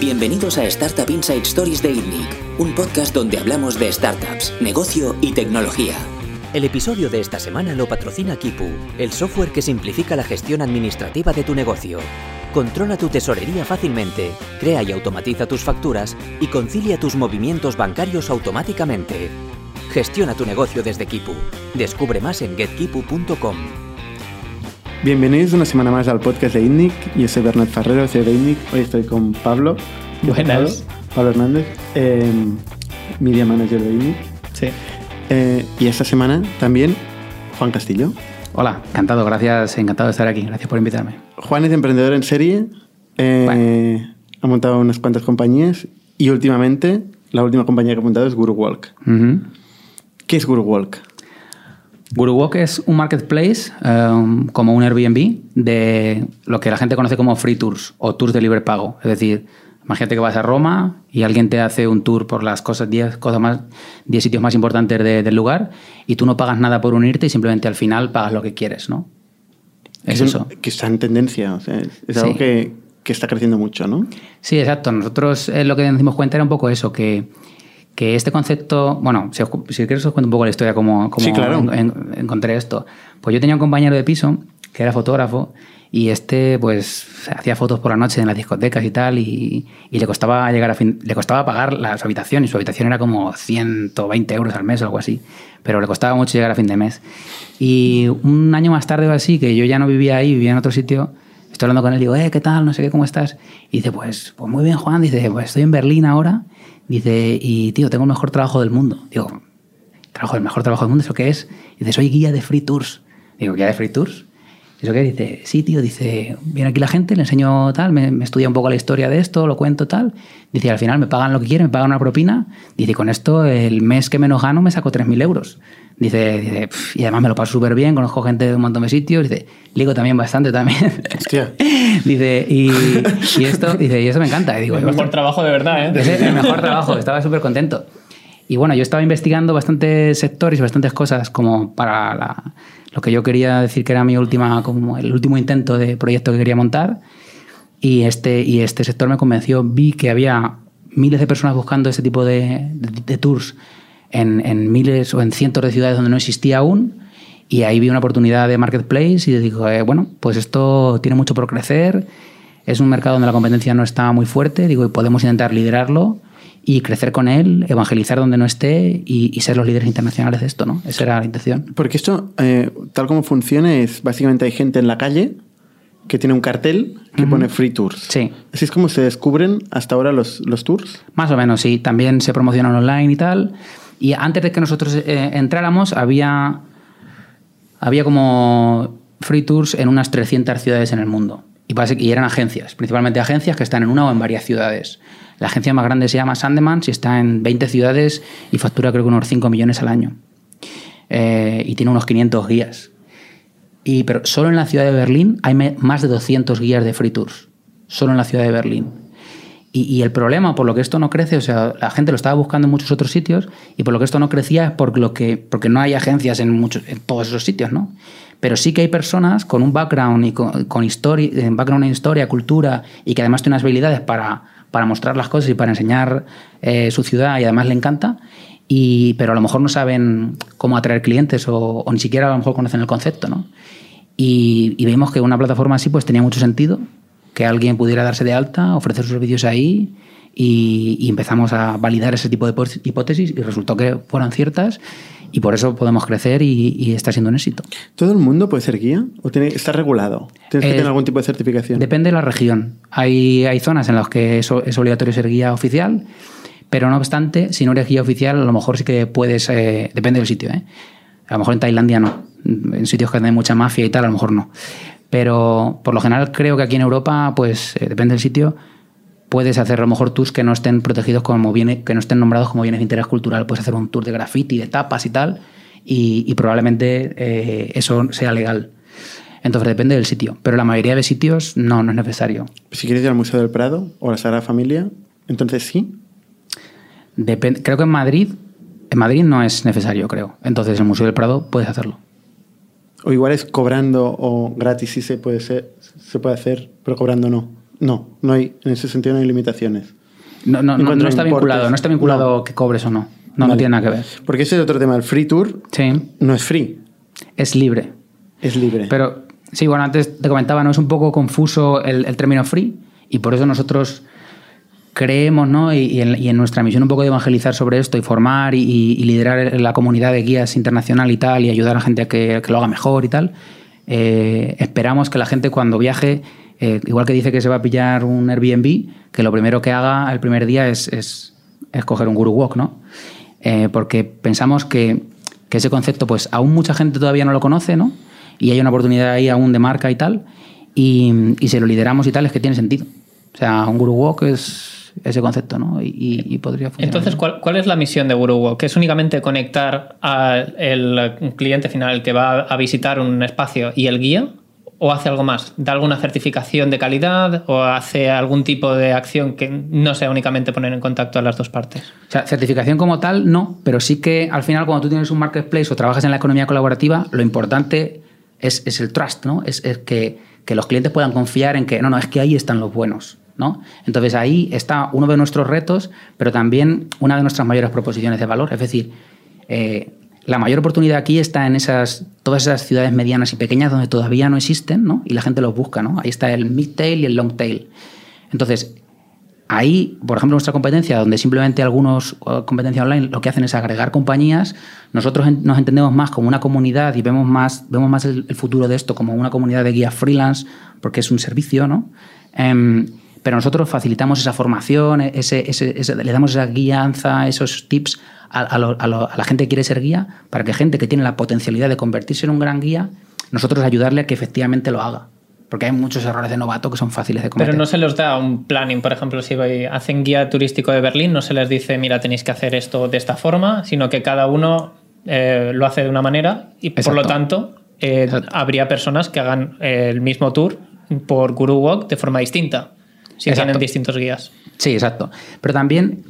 Bienvenidos a Startup Inside Stories de ITNIC, un podcast donde hablamos de startups, negocio y tecnología. El episodio de esta semana lo patrocina Kipu, el software que simplifica la gestión administrativa de tu negocio. Controla tu tesorería fácilmente, crea y automatiza tus facturas y concilia tus movimientos bancarios automáticamente. Gestiona tu negocio desde Kipu. Descubre más en getkipu.com. Bienvenidos una semana más al podcast de INNIC. Yo soy Bernat Ferrero, soy de INNIC. Hoy estoy con Pablo. Buenas. Pablo Hernández, eh, media manager de INNIC. Sí. Eh, y esta semana también Juan Castillo. Hola, encantado, gracias, encantado de estar aquí. Gracias por invitarme. Juan es emprendedor en serie, eh, ha montado unas cuantas compañías y últimamente la última compañía que ha montado es Guru Walk. Ujú. ¿Qué es Guru Walk? GuruWalk es un marketplace um, como un Airbnb de lo que la gente conoce como free tours o tours de libre pago. Es decir, imagínate que vas a Roma y alguien te hace un tour por las cosas 10 cosas más 10 sitios más importantes de- del lugar y tú no pagas nada por unirte y simplemente al final pagas lo que quieres, ¿no? Es eso. Que está en tendencia. o sea, es Sí. algo que, que está creciendo mucho, ¿no? Sí, exacto. Nosotros eh, lo que nos dimos cuenta era un poco eso, que, que este concepto, bueno, si, os si quieres os cuento un poco la historia, cómo, cómo Sí, claro. en- en- encontré esto. Pues yo tenía un compañero de piso que era fotógrafo y este pues hacía fotos por la noche en las discotecas y tal y, y le costaba llegar a fin, le costaba pagar la, su habitación y su habitación era como 120 euros al mes o algo así, pero le costaba mucho llegar a fin de mes. Y un año más tarde o así, que yo ya no vivía ahí, vivía en otro sitio, Estoy hablando con él, digo, eh, ¿qué tal? No sé qué, ¿cómo estás? Y dice, pues, pues muy bien, Juan. Dice, pues estoy en Berlín ahora. Dice, y tío, tengo el mejor trabajo del mundo. Digo, trabajo, el mejor trabajo del mundo, ¿eso qué es? Dice, soy guía de free tours. Digo, ¿guía de free tours? ¿Eso qué? Dice, sí, tío, dice, viene aquí la gente, le enseño tal, me, me estudia un poco la historia de esto, lo cuento tal. Dice, al final me pagan lo que quieren, me pagan una propina. Dice, con esto el mes que menos gano me saco 3.000 euros. Dice, dice "Pf, y además me lo paso súper bien, conozco gente de un montón de sitios. Dice, ligo también bastante también. Hostia. dice, y, y esto, dice, y eso me encanta. Y digo, El mejor trabajo de verdad, ¿eh? es el mejor trabajo, estaba súper contento. Y bueno, yo estaba investigando bastantes sectores y bastantes cosas como para la- lo que yo quería decir que era mi última, como el último intento de proyecto que quería montar. Y este, y este sector me convenció. Vi que había miles de personas buscando este tipo de, de- de tours en, en miles o en cientos de ciudades donde no existía aún. Y ahí vi una oportunidad de marketplace y digo, eh, bueno, pues esto tiene mucho por crecer. Es un mercado donde la competencia no está muy fuerte. Digo, y podemos intentar liderarlo y crecer con él, evangelizar donde no esté y, y ser los líderes internacionales de esto, ¿no? Esa era la intención. Porque esto, eh, tal como funciona, es básicamente hay gente en la calle que tiene un cartel que pone free tours. Sí. Así es como se descubren hasta ahora los, los tours. Más o menos, sí. También se promocionan online y tal. Y antes de que nosotros eh, entráramos, había, había como free tours en unas 300 ciudades en el mundo. Y eran agencias, principalmente agencias que están en una o en varias ciudades. La agencia más grande se llama Sandemans y está en 20 ciudades y factura creo que unos 5 millones al año. Eh, y tiene unos 500 guías. Y, pero solo en la ciudad de Berlín hay más de 200 guías de free tours. Solo en la ciudad de Berlín. Y, y el problema, por lo que esto no crece, o sea, la gente lo estaba buscando en muchos otros sitios y por lo que esto no crecía es por lo que, porque no hay agencias en, muchos, en todos esos sitios, ¿no? Pero sí que hay personas con un background y con, con historia, background en historia, cultura y que además tienen unas habilidades para, para mostrar las cosas y para enseñar eh, su ciudad y además le encanta. Y, pero a lo mejor no saben cómo atraer clientes o, ni siquiera a lo mejor conocen el concepto, ¿no? Y, y vimos que una plataforma así pues tenía mucho sentido, que alguien pudiera darse de alta, ofrecer sus servicios ahí y, empezamos a validar ese tipo de hipó- hipótesis y resultó que fueron ciertas y por eso podemos crecer y, y está siendo un éxito. ¿Todo el mundo puede ser guía? ¿O tiene, está regulado? ¿Tienes que Eh, tener algún tipo de certificación? Depende de la región. Hay, hay zonas en las que es, es obligatorio ser guía oficial, pero no obstante, si no eres guía oficial, a lo mejor sí que puedes, eh, depende del sitio. ¿eh? A lo mejor en Tailandia no. En sitios que hay mucha mafia y tal, a lo mejor no. Pero por lo general creo que aquí en Europa, pues eh, depende del sitio, puedes hacer a lo mejor tours que no estén protegidos como bienes, que no estén nombrados como bienes de interés cultural. Puedes hacer un tour de graffiti, de tapas y tal, y, y probablemente eh, eso sea legal. Entonces depende del sitio. Pero la mayoría de sitios no, no es necesario. Si quieres ir al Museo del Prado o a la Sagrada Familia, entonces sí. Creo que en Madrid, en Madrid no es necesario, creo. Entonces en el Museo del Prado puedes hacerlo. O igual es cobrando o gratis sí se puede, ser, se puede hacer, pero cobrando no. No, no hay, en ese sentido no hay limitaciones. No, no, no, está vinculado, no está vinculado que cobres o no. No, no tiene nada que ver. Porque ese es otro tema. El free tour sí. no es free. Es libre. Es libre. Pero sí, bueno, antes te comentaba, ¿no? Es un poco confuso el, el término free y por eso nosotros creemos, ¿no? Y, en, nuestra misión un poco de evangelizar sobre esto y formar y, liderar la comunidad de guías internacional y tal y ayudar a la gente a que, lo haga mejor y tal. Eh, esperamos que la gente cuando viaje, eh, igual que dice que se va a pillar un Airbnb, que lo primero que haga el primer día es, es, coger un Guru Walk, ¿no? Eh, porque pensamos que, que, ese concepto, pues aún mucha gente todavía no lo conoce, ¿no? Y hay una oportunidad ahí aún de marca y tal, y, y si lo lideramos y tal, es que tiene sentido. O sea, un Guru Walk es ese concepto, ¿no? Y, podría funcionar. Entonces, ¿cuál, es la misión de GuruWalk? ¿Que es únicamente conectar al cliente final que va a visitar un espacio y el guía? ¿O hace algo más? ¿Da alguna certificación de calidad? ¿O hace algún tipo de acción que no sea únicamente poner en contacto a las dos partes? O sea, certificación como tal, no, pero sí que al final cuando tú tienes un marketplace o trabajas en la economía colaborativa, lo importante es, el trust, ¿no? Es, que, que los clientes puedan confiar en que, no, no, es que ahí están los buenos. Entonces ahí está uno de nuestros retos, pero también una de nuestras mayores proposiciones de valor. Es decir, eh, la mayor oportunidad aquí está en esas, todas esas ciudades medianas y pequeñas donde todavía no existen, ¿no? Y la gente los busca, ¿no? Ahí está el mid-tail y el long-tail. Entonces, ahí, por ejemplo, nuestra competencia, donde simplemente algunos competencias online lo que hacen es agregar compañías, nosotros nos entendemos más como una comunidad y vemos más, vemos más el, futuro de esto como una comunidad de guías freelance, porque es un servicio, ¿no? Em, pero nosotros facilitamos esa formación, ese, le damos esa guianza, esos tips a, la gente que quiere ser guía, para que gente que tiene la potencialidad de convertirse en un gran guía, nosotros ayudarle a que efectivamente lo haga. Porque hay muchos errores de novato que son fáciles de cometer. Pero no se les da un planning, por ejemplo, si hacen guía turístico de Berlín, no se les dice, mira, tenéis que hacer esto de esta forma, sino que cada uno eh, lo hace de una manera y por lo tanto eh, habría personas que hagan el mismo tour por Guru Walk de forma distinta si tienen distintos guías. Sí, exacto. Pero también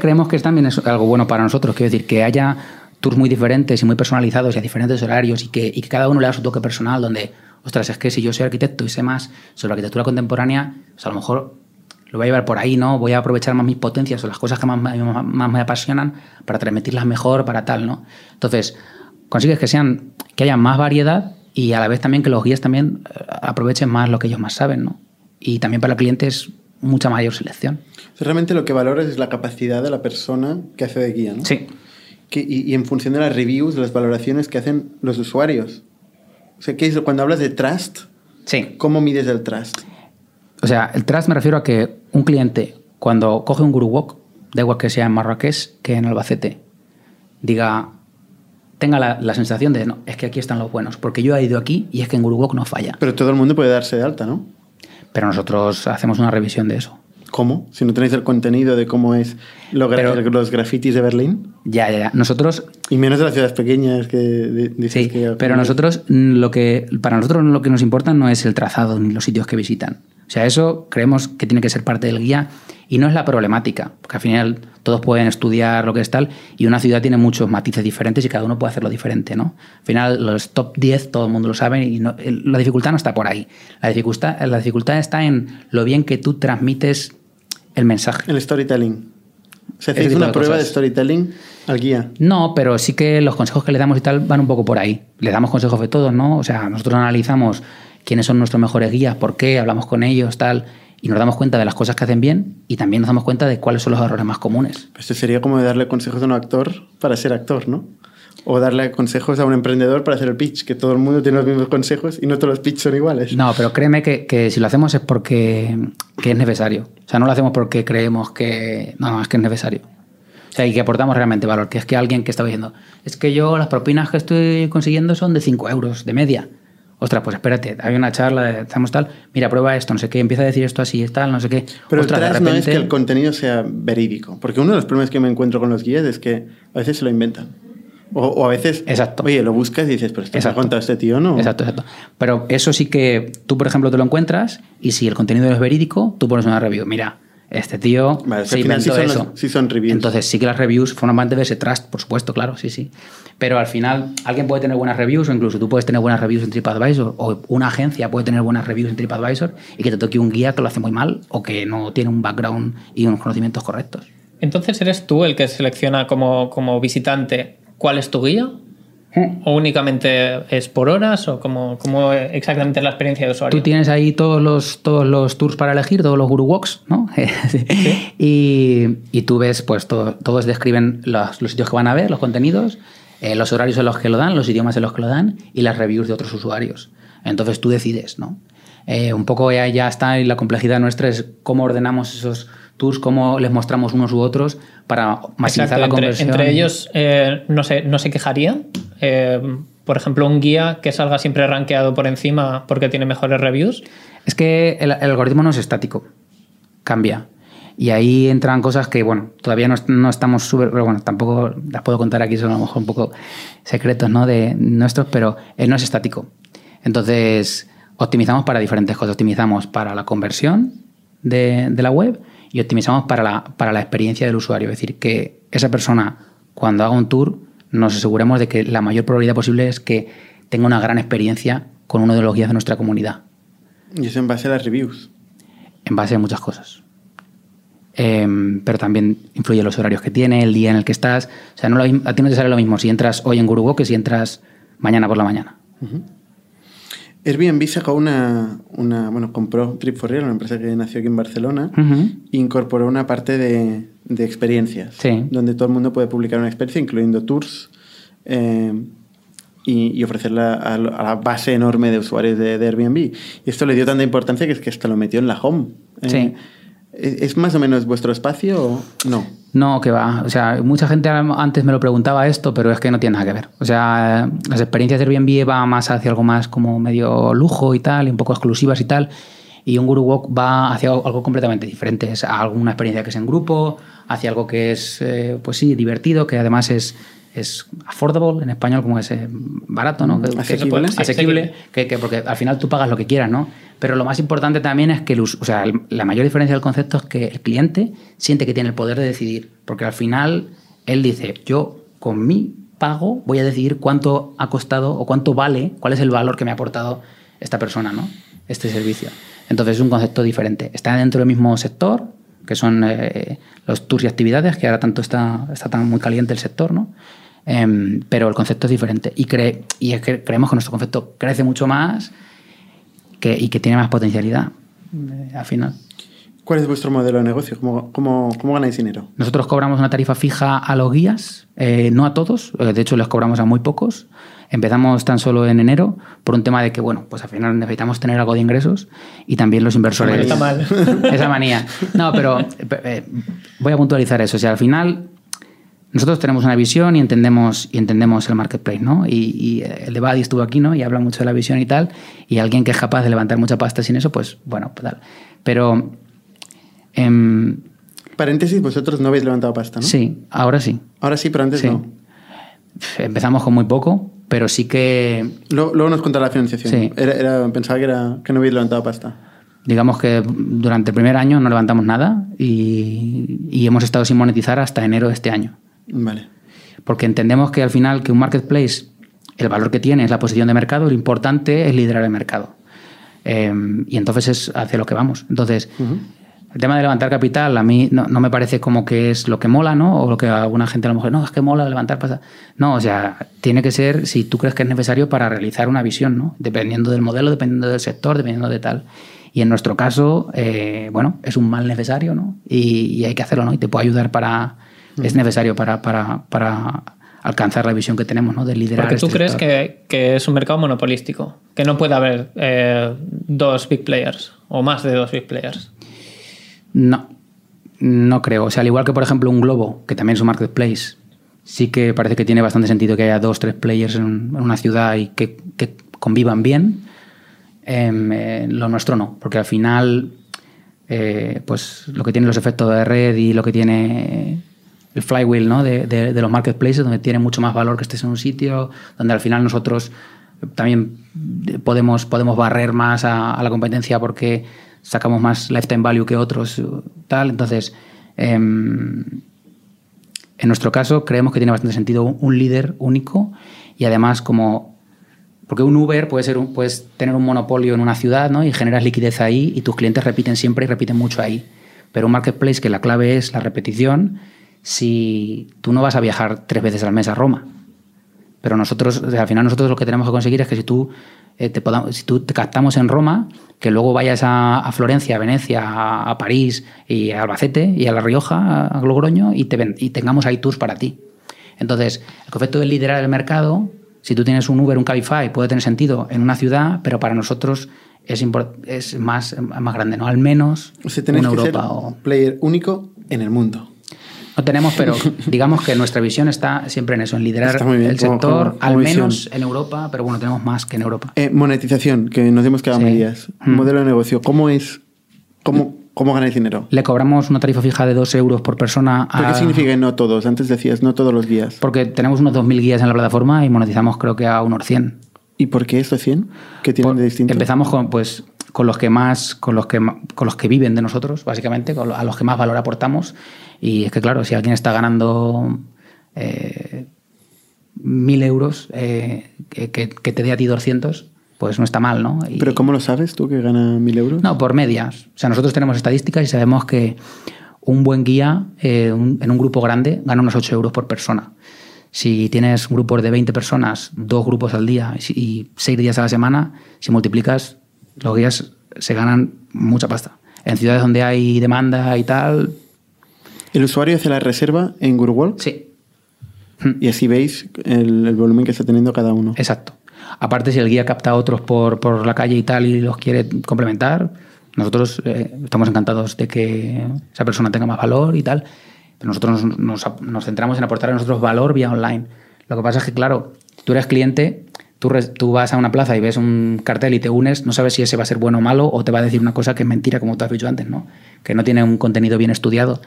creemos que también es algo bueno para nosotros, quiero decir, que haya tours muy diferentes y muy personalizados y a diferentes horarios y que, cada uno le da su toque personal donde, ostras, es que si yo soy arquitecto y sé más sobre arquitectura contemporánea, pues a lo mejor lo voy a llevar por ahí, ¿no? Voy a aprovechar más mis potencias o las cosas que más, más, me apasionan para transmitirlas mejor, para tal, ¿no? Entonces, consigues que sean, que haya más variedad y a la vez también que los guías también eh, aprovechen más lo que ellos más saben, ¿no? Y también para el cliente es mucha mayor selección. Realmente lo que valoras es la capacidad de la persona que hace de guía, ¿no? Sí. y, en función de las reviews, de las valoraciones que hacen los usuarios. O sea, ¿qué es, cuando hablas de trust, sí. ¿cómo mides el trust? O sea, el trust me refiero a que un cliente, cuando coge un Guru Walk, da igual que sea en Marrakech que en Albacete, diga, tenga la, la, sensación de, no, es que aquí están los buenos, porque yo he ido aquí y es que en Guru Walk no falla. Pero todo el mundo puede darse de alta, ¿no? Pero nosotros hacemos una revisión de eso. ¿Cómo? Si no tenéis el contenido de cómo es los grafitis de Berlín. Ya, ya, ya. Nosotros. Y menos de las ciudades pequeñas que dices sí, Pero nosotros, lo que, para nosotros lo que nos importa no es el trazado ni los sitios que visitan. O sea, eso creemos que tiene que ser parte del guía y no es la problemática, porque al final todos pueden estudiar lo que es tal y una ciudad tiene muchos matices diferentes y cada uno puede hacerlo diferente, ¿no? Al final los top 10 todo el mundo lo sabe y la dificultad no está por ahí. La dificultad, la dificultad está en lo bien que tú transmites el mensaje. El storytelling. ¿Se hace una prueba de storytelling al guía? No, pero sí que los consejos que le damos y tal van un poco por ahí. Le damos consejos de todos, ¿no? O sea, nosotros analizamos quiénes son nuestros mejores guías, por qué, hablamos con ellos, tal, y nos damos cuenta de las cosas que hacen bien y también nos damos cuenta de cuáles son los errores más comunes. Esto sería como darle consejos a un actor para ser actor, ¿no? O darle consejos a un emprendedor para hacer el pitch, que todo el mundo tiene los mismos consejos y no todos los pitches son iguales. No, pero créeme que, si lo hacemos es porque es necesario. O sea, no lo hacemos porque creemos que... No, no, es que es necesario. O sea, y que aportamos realmente valor. Que es que alguien que está diciendo, es que yo las propinas que estoy consiguiendo son de 5 euros de media ostras, pues espérate, hay una charla, estamos tal, mira, prueba esto, no sé qué, empieza a decir esto así, tal, no sé qué. Pero ostras, no es que el contenido sea verídico, porque uno de los problemas que me encuentro con los guías es que a veces se lo inventan. O, a veces, exacto. oye, lo buscas y dices, pero esto ha contado este tío, ¿no? Exacto, exacto. Pero eso sí que tú, por ejemplo, te lo encuentras y si el contenido es verídico, tú pones una review. Mira, Este tío se inventó eso. sí son reviews. Entonces sí que las reviews forman parte de ese trust, por supuesto, claro, sí, sí. Pero al final alguien puede tener buenas reviews o incluso tú puedes tener buenas reviews en TripAdvisor o una agencia puede tener buenas reviews en TripAdvisor y que te toque un guía que lo hace muy mal o que no tiene un background y unos conocimientos correctos. Entonces eres tú el que selecciona como, como visitante cuál es tu guía ¿O únicamente es por horas? ¿O cómo, cómo, exactamente es la experiencia de usuario? Tú tienes ahí todos los, todos los tours para elegir, todos los Guru Walks, ¿no? y, y, tú ves, pues todo, todos describen los, los, sitios que van a ver, los contenidos, eh, los horarios en los que lo dan, los idiomas en los que lo dan y las reviews de otros usuarios. Entonces tú decides, ¿no? Eh, un poco ya, ya está y la complejidad nuestra es cómo ordenamos esos tours, cómo les mostramos unos u otros para maximizar la conversión. Entre ellos eh, no, se, no se quejarían. Eh, por ejemplo, un guía que salga siempre rankeado por encima porque tiene mejores reviews. Es que el, algoritmo no es estático, cambia. Y ahí entran cosas que, bueno, todavía no, estamos súper, pero bueno, tampoco las puedo contar aquí, son a lo mejor un poco secretos, ¿no? De nuestros, pero eh, no es estático. Entonces, optimizamos para diferentes cosas. Optimizamos para la conversión de, de la web y optimizamos para la, para la experiencia del usuario. Es decir, que esa persona, cuando haga un tour, nos aseguremos de que la mayor probabilidad posible es que tenga una gran experiencia con uno de los guías de nuestra comunidad. ¿Y eso en base a las reviews? En base a muchas cosas. Em, pero también influye los horarios que tiene, el día en el que estás. O sea, no a ti no te sale lo mismo si entras hoy en Gurugo que si entras mañana por la mañana. Airbnb sacó una, una, bueno, compró Trip 4 Real, una empresa que nació aquí en Barcelona, e incorporó una parte de, de experiencias, donde todo el mundo puede publicar una experiencia, incluyendo tours, eh, y, ofrecerla a, la base enorme de usuarios de, Airbnb. Y esto le dio tanta importancia que es que hasta lo metió en la home. sí. ¿Es más o menos vuestro espacio o no? No, que va. O sea, mucha gente antes me lo preguntaba esto, pero es que no tiene nada que ver. O sea, las experiencias de Airbnb va más hacia algo más como medio lujo y tal, y un poco exclusivas y tal. Y un Guru Walk va hacia algo completamente diferente. Es alguna experiencia que es en grupo, hacia algo que es, eh, pues sí, divertido, que además es es affordable en español, como es eh, barato, ¿no? asequible. asequible, que, porque al final tú pagas lo que quieras, ¿no? Pero lo más importante también es que o sea, la mayor diferencia del concepto es que el cliente siente que tiene el poder de decidir, porque al final él dice, yo con mi pago voy a decidir cuánto ha costado o cuánto vale, cuál es el valor que me ha aportado esta persona, ¿no? Este servicio. Entonces es un concepto diferente. Está dentro del mismo sector, que son eh, los tours y actividades, que ahora tanto está, está tan muy caliente el sector, ¿no? Em, pero el concepto es diferente. Y, cree, y creemos que nuestro concepto crece mucho más que, y que tiene más potencialidad eh, al final. ¿Cuál es vuestro modelo de negocio? ¿Cómo, cómo, cómo ganáis dinero? Nosotros cobramos una tarifa fija a los guías, eh, no a todos, eh, de hecho les cobramos a muy pocos. Empezamos tan solo en enero por un tema de que, bueno, pues al final necesitamos tener algo de ingresos y también los inversores. Está mal. Esa manía. No, pero voy a puntualizar eso. O sea, al final nosotros tenemos una visión y entendemos, y entendemos el marketplace, ¿no? Y, el de Buddy estuvo aquí, ¿no? Y habla mucho de la visión y tal. Y alguien que es capaz de levantar mucha pasta sin eso, pues bueno, pues tal. Pero. Em, Paréntesis, vosotros no habéis levantado pasta, ¿no? Sí, ahora sí. Ahora sí, pero antes no. Empezamos con muy poco, pero sí que. Luego, nos contará la financiación. Sí. Era, pensaba que, era, que no habéis levantado pasta. Digamos que durante el primer año no levantamos nada y, y hemos estado sin monetizar hasta enero de este año. Vale. Porque entendemos que al final que un marketplace, el valor que tiene es la posición de mercado, lo importante es liderar el mercado. Em, y entonces es hacia lo que vamos. Entonces, el tema de levantar capital a mí no, me parece como que es lo que mola, ¿no? O lo que alguna gente a lo mejor, no, es que mola levantar pasta. No, o sea, tiene que ser si tú crees que es necesario para realizar una visión, ¿no? Dependiendo del modelo, dependiendo del sector, dependiendo de tal. Y en nuestro caso, eh, bueno, es un mal necesario, ¿no? Y, y, hay que hacerlo, ¿no? Y te puede ayudar para, es necesario para, para, para, alcanzar la visión que tenemos ¿no? de liderar. Porque tú este crees que, que, es un mercado monopolístico, que no puede haber eh, dos big players o más de dos big players. No, no creo. O sea, al igual que por ejemplo un Globo, que también es un marketplace, sí que parece que tiene bastante sentido que haya dos, tres players en, una ciudad y que, que convivan bien. Em, eh, lo nuestro no, porque al final, eh, pues lo que tiene los efectos de red y lo que tiene el flywheel ¿no? de, de, los marketplaces, donde tiene mucho más valor que estés en un sitio, donde al final nosotros también podemos, podemos barrer más a, la competencia porque sacamos más lifetime value que otros, tal. Entonces, em, en nuestro caso, creemos que tiene bastante sentido un líder único y además como... Porque un Uber puede ser un, puedes tener un monopolio en una ciudad ¿no? y generas liquidez ahí y tus clientes repiten siempre y repiten mucho ahí. Pero un marketplace que la clave es la repetición, si tú no vas a viajar tres veces al mes a Roma, pero nosotros, al final nosotros lo que tenemos que conseguir es que si tú, eh, te, podamos, si tú te captamos en Roma, que luego vayas a, Florencia, a Venecia, a, París y a Albacete y a La Rioja, a Logroño y, te, y tengamos ahí tours para ti. Entonces, el concepto de liderar el mercado, si tú tienes un Uber, un Cabify, puede tener sentido en una ciudad, pero para nosotros es, es más, más grande, ¿no? Al menos en Europa. o... player único en el mundo. No tenemos, pero digamos que nuestra visión está siempre en eso, en liderar el sector, al menos en Europa, pero bueno, tenemos más que en Europa. Eh, monetización, que nos hemos quedado medias. Mm. Modelo de negocio, ¿cómo es? ¿Cómo, ¿Cómo ganáis dinero? Le cobramos una tarifa fija de 2 euros por persona. A... ¿Qué significa no todos? Antes decías no todos los guías. Porque tenemos unos 2.000 guías en la plataforma y monetizamos creo que a unos 100. ¿Y por qué estos 100? ¿Qué tienen de distinto? Empezamos con, pues, con los que más, con los que, con los que viven de nosotros, básicamente, a los que más valor aportamos y es que, claro, si alguien está ganando eh, mil euros, eh, que, que, te dé a ti 200, pues no está mal, ¿no? ¿Pero cómo lo sabes tú que gana mil euros? No, por medias. O sea, nosotros tenemos estadísticas y sabemos que un buen guía eh, en un grupo grande gana unos 8 euros por persona. Si tienes grupos de 20 personas, dos grupos al día y seis días a la semana, si multiplicas, los guías se ganan mucha pasta. En ciudades donde hay demanda y tal, ¿El usuario hace la reserva en GuruWalk? Sí. Y así veis el, volumen que está teniendo cada uno. Exacto. Aparte, si el guía capta a otros por, la calle y tal y los quiere complementar, nosotros eh, estamos encantados de que esa persona tenga más valor y tal. Pero nosotros nos, centramos en aportar a nosotros valor vía online. Lo que pasa es que, claro, tú eres cliente, tú, tú vas a una plaza y ves un cartel y te unes, no sabes si ese va a ser bueno o malo o te va a decir una cosa que es mentira, como tú has dicho antes, ¿no? Que no tiene un contenido bien estudiado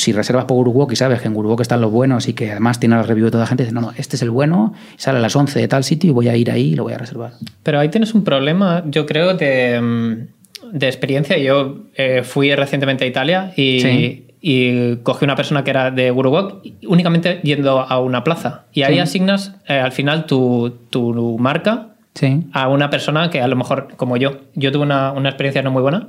si reservas por Guruwalk y sabes que en Guruwalk están los buenos y que además tiene la review de toda la gente, dices, no, no, este es el bueno, sale a las 11 de tal sitio y voy a ir ahí y lo voy a reservar. Pero ahí tienes un problema, yo creo, de, mm, de experiencia. Yo eh, fui recientemente a Italia y, y, cogí una persona que era de Guruwalk únicamente yendo a una plaza. Y ahí asignas eh, al final tu, tu marca a una persona que a lo mejor, como yo, yo tuve una, una experiencia no muy buena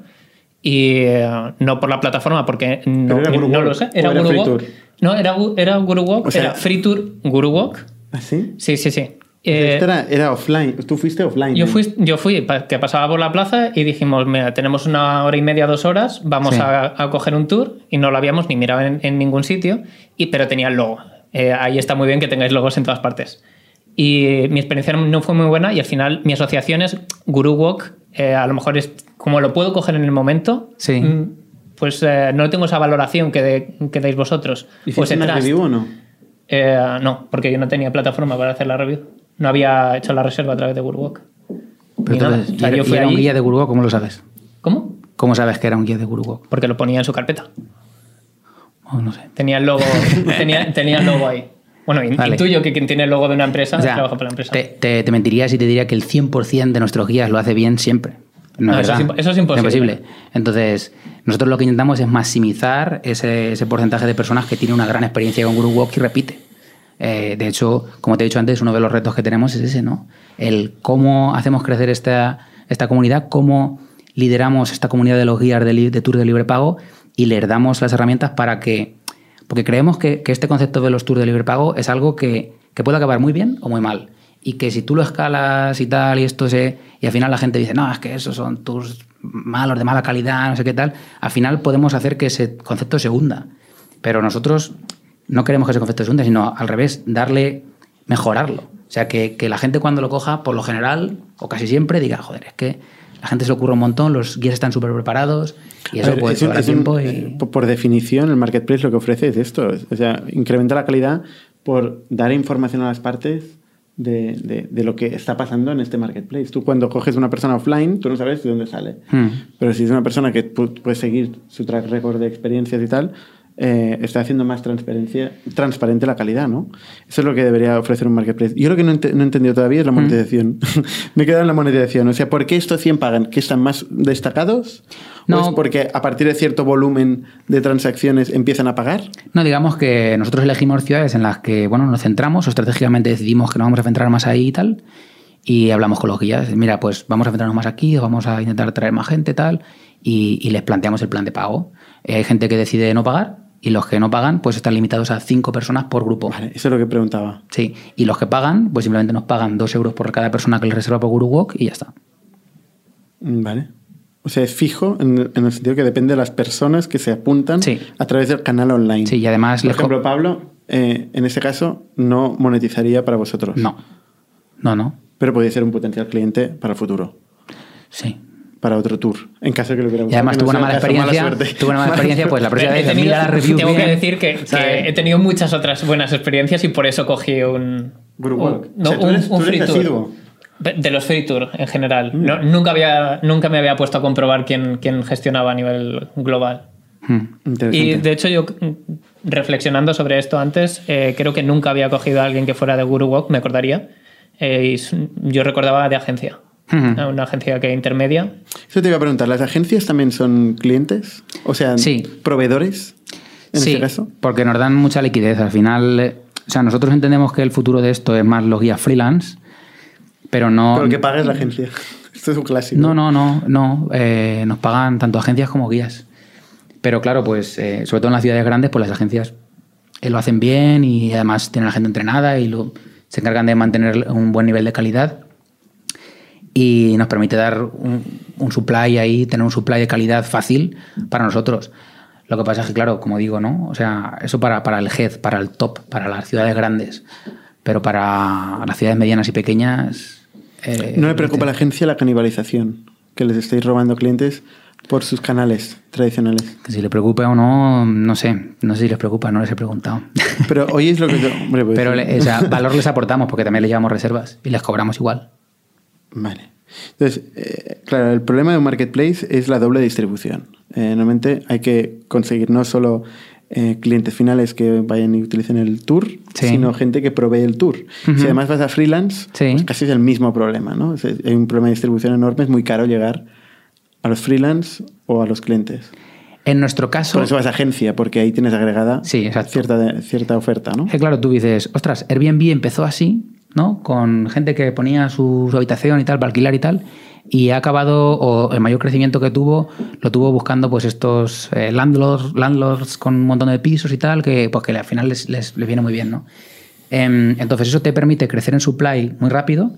y eh, no por la plataforma, porque no, no lo sé. Era, era Guruwalk. No, era, era Guruwalk, era Free Tour Guruwalk. ¿Ah, sí? Sí, sí, sí. Eh, era, era, offline. Tú fuiste offline. Yo, fui, yo fui, que pasaba por la plaza y dijimos, mira, tenemos una hora y media, dos horas, vamos a, a, coger un tour y no lo habíamos ni mirado en, en ningún sitio, y, pero tenía el logo. Eh, ahí está muy bien que tengáis logos en todas partes. Y mi experiencia no fue muy buena y al final mi asociación es Guruwalk. a lo mejor es como lo puedo coger en el momento, sí. Mm, pues eh, no tengo esa valoración que, que dais vosotros. ¿Hiciste pues una review o no? Eh, no, porque yo no tenía plataforma para hacer la review. No había hecho la reserva a través de Guruwalk. Pero yo fui era un guía de Guruwalk, ¿cómo lo sabes? ¿Cómo? ¿Cómo sabes que era un guía de Guruwalk? Porque lo ponía en su carpeta. Oh, no sé. Tenía el logo, tenía, tenía el logo ahí. Bueno, intuyo que quien tiene el logo de una empresa trabaja para la empresa. Te, te, te, mentiría si te diría que el 100% de nuestros guías lo hace bien siempre. No, eso, es, imposible. Entonces, nosotros lo que intentamos es maximizar ese, ese porcentaje de personas que tienen una gran experiencia con GuruWalk y repite. Eh, de hecho, como te he dicho antes, uno de los retos que tenemos es ese, ¿no? El cómo hacemos crecer esta, esta comunidad, cómo lideramos esta comunidad de los guías de, de tours de libre pago y les damos las herramientas para que... Porque creemos que, que este concepto de los tours de libre pago es algo que, que puede acabar muy bien o muy mal y que si tú lo escalas y tal, y esto se. y al final la gente dice, no, es que esos son tus malos, de mala calidad, no sé qué tal, al final podemos hacer que ese concepto se hunda. Pero nosotros no queremos que ese concepto se hunda, sino al revés, darle, mejorarlo. O sea, que, que la gente cuando lo coja, por lo general, o casi siempre, diga, joder, es que la gente se le ocurre un montón, los guías están súper preparados y eso puede llevar tiempo. y... Por definición, el marketplace lo que ofrece es esto, o sea, incrementa la calidad por dar información a las partes de, de, lo que está pasando en este marketplace. Tú cuando coges una persona offline, tú no sabes de dónde sale. Hmm. Pero si es una persona que puedes seguir su track record de experiencias y tal, eh, está haciendo más transparencia, transparente la calidad, ¿no? Eso es lo que debería ofrecer un marketplace. Yo lo que no, he entendido todavía es la monetización. Me queda en la monetización. O sea, ¿por qué estos 100 pagan? ¿Que están más destacados? No. ¿O es porque a partir de cierto volumen de transacciones empiezan a pagar? No, digamos que nosotros elegimos ciudades en las que, bueno, nos centramos o estratégicamente decidimos que nos vamos a centrar más ahí y tal. Y hablamos con los guías, mira, pues vamos a centrarnos más aquí, vamos a intentar traer más gente, tal, y, y les planteamos el plan de pago. Hay gente que decide no pagar y los que no pagan, pues están limitados a cinco personas por grupo. Vale, eso es lo que preguntaba. Sí, y los que pagan, pues simplemente nos pagan dos euros por cada persona que les reserva por GuruWalk y ya está. Mm, vale. O sea, es fijo en, el sentido que depende de las personas que se apuntan a través del canal online. Sí, y además... Por ejemplo, Pablo, eh, en ese caso, no monetizaría para vosotros. No. No, no. Pero podría ser un potencial cliente para el futuro. Sí para otro tour, en caso de que lo hubiera Y además tuvo una mala experiencia, tuvo una mala experiencia, pues la próxima vez mira la review Tengo que decir que, he tenido muchas otras buenas experiencias y por eso cogí un... un no, un, free tour. De los free tour en general. Mm. nunca, había, nunca me había puesto a comprobar quién, quién gestionaba a nivel global. Hmm. Y de hecho yo reflexionando sobre esto antes, eh, creo que nunca había cogido a alguien que fuera de GuruWalk, me acordaría. Eh, y yo recordaba de agencia una agencia que intermedia. Eso te iba a preguntar, ¿las agencias también son clientes? O sea, proveedores en sí, este caso. porque nos dan mucha liquidez. Al final, eh, o sea, nosotros entendemos que el futuro de esto es más los guías freelance, pero no... Pero que pagues la agencia. Esto es un clásico. No, no, no, no. Eh, nos pagan tanto agencias como guías. Pero claro, pues eh, sobre todo en las ciudades grandes, pues las agencias lo hacen bien y además tienen a la gente entrenada y lo, se encargan de mantener un buen nivel de calidad y nos permite dar un, supply ahí, tener un supply de calidad fácil para nosotros. Lo que pasa es que, claro, como digo, ¿no? O sea, eso para, para el head, para el top, para las ciudades grandes, pero para las ciudades medianas y pequeñas... Eh, ¿No le preocupa a la agencia la canibalización? Que les estéis robando clientes por sus canales tradicionales. Que si le preocupa o no, no sé. No sé si les preocupa, no les he preguntado. Pero hoy es lo que yo... Hombre, pues Pero valor les aportamos porque también les llevamos reservas y les cobramos igual. Vale. Entonces, eh, claro, el problema de un marketplace es la doble distribución. Eh, normalmente hay que conseguir no solo eh, clientes finales que vayan y utilicen el tour, sino gente que provee el tour. Si además vas a freelance, pues casi es el mismo problema. ¿no? hay un problema de distribución enorme, es muy caro llegar a los freelance o a los clientes. En nuestro caso. Por eso vas a agencia, porque ahí tienes agregada cierta, cierta oferta, ¿no? claro, tú dices, ostras, Airbnb empezó así ¿no? Con gente que ponía su, habitación y tal para alquilar y tal. Y ha acabado, o el mayor crecimiento que tuvo, lo tuvo buscando pues estos eh, landlords, landlords con un montón de pisos y tal, que, pues, que al final les, les, viene muy bien, ¿no? Em, entonces eso te permite crecer en supply muy rápido,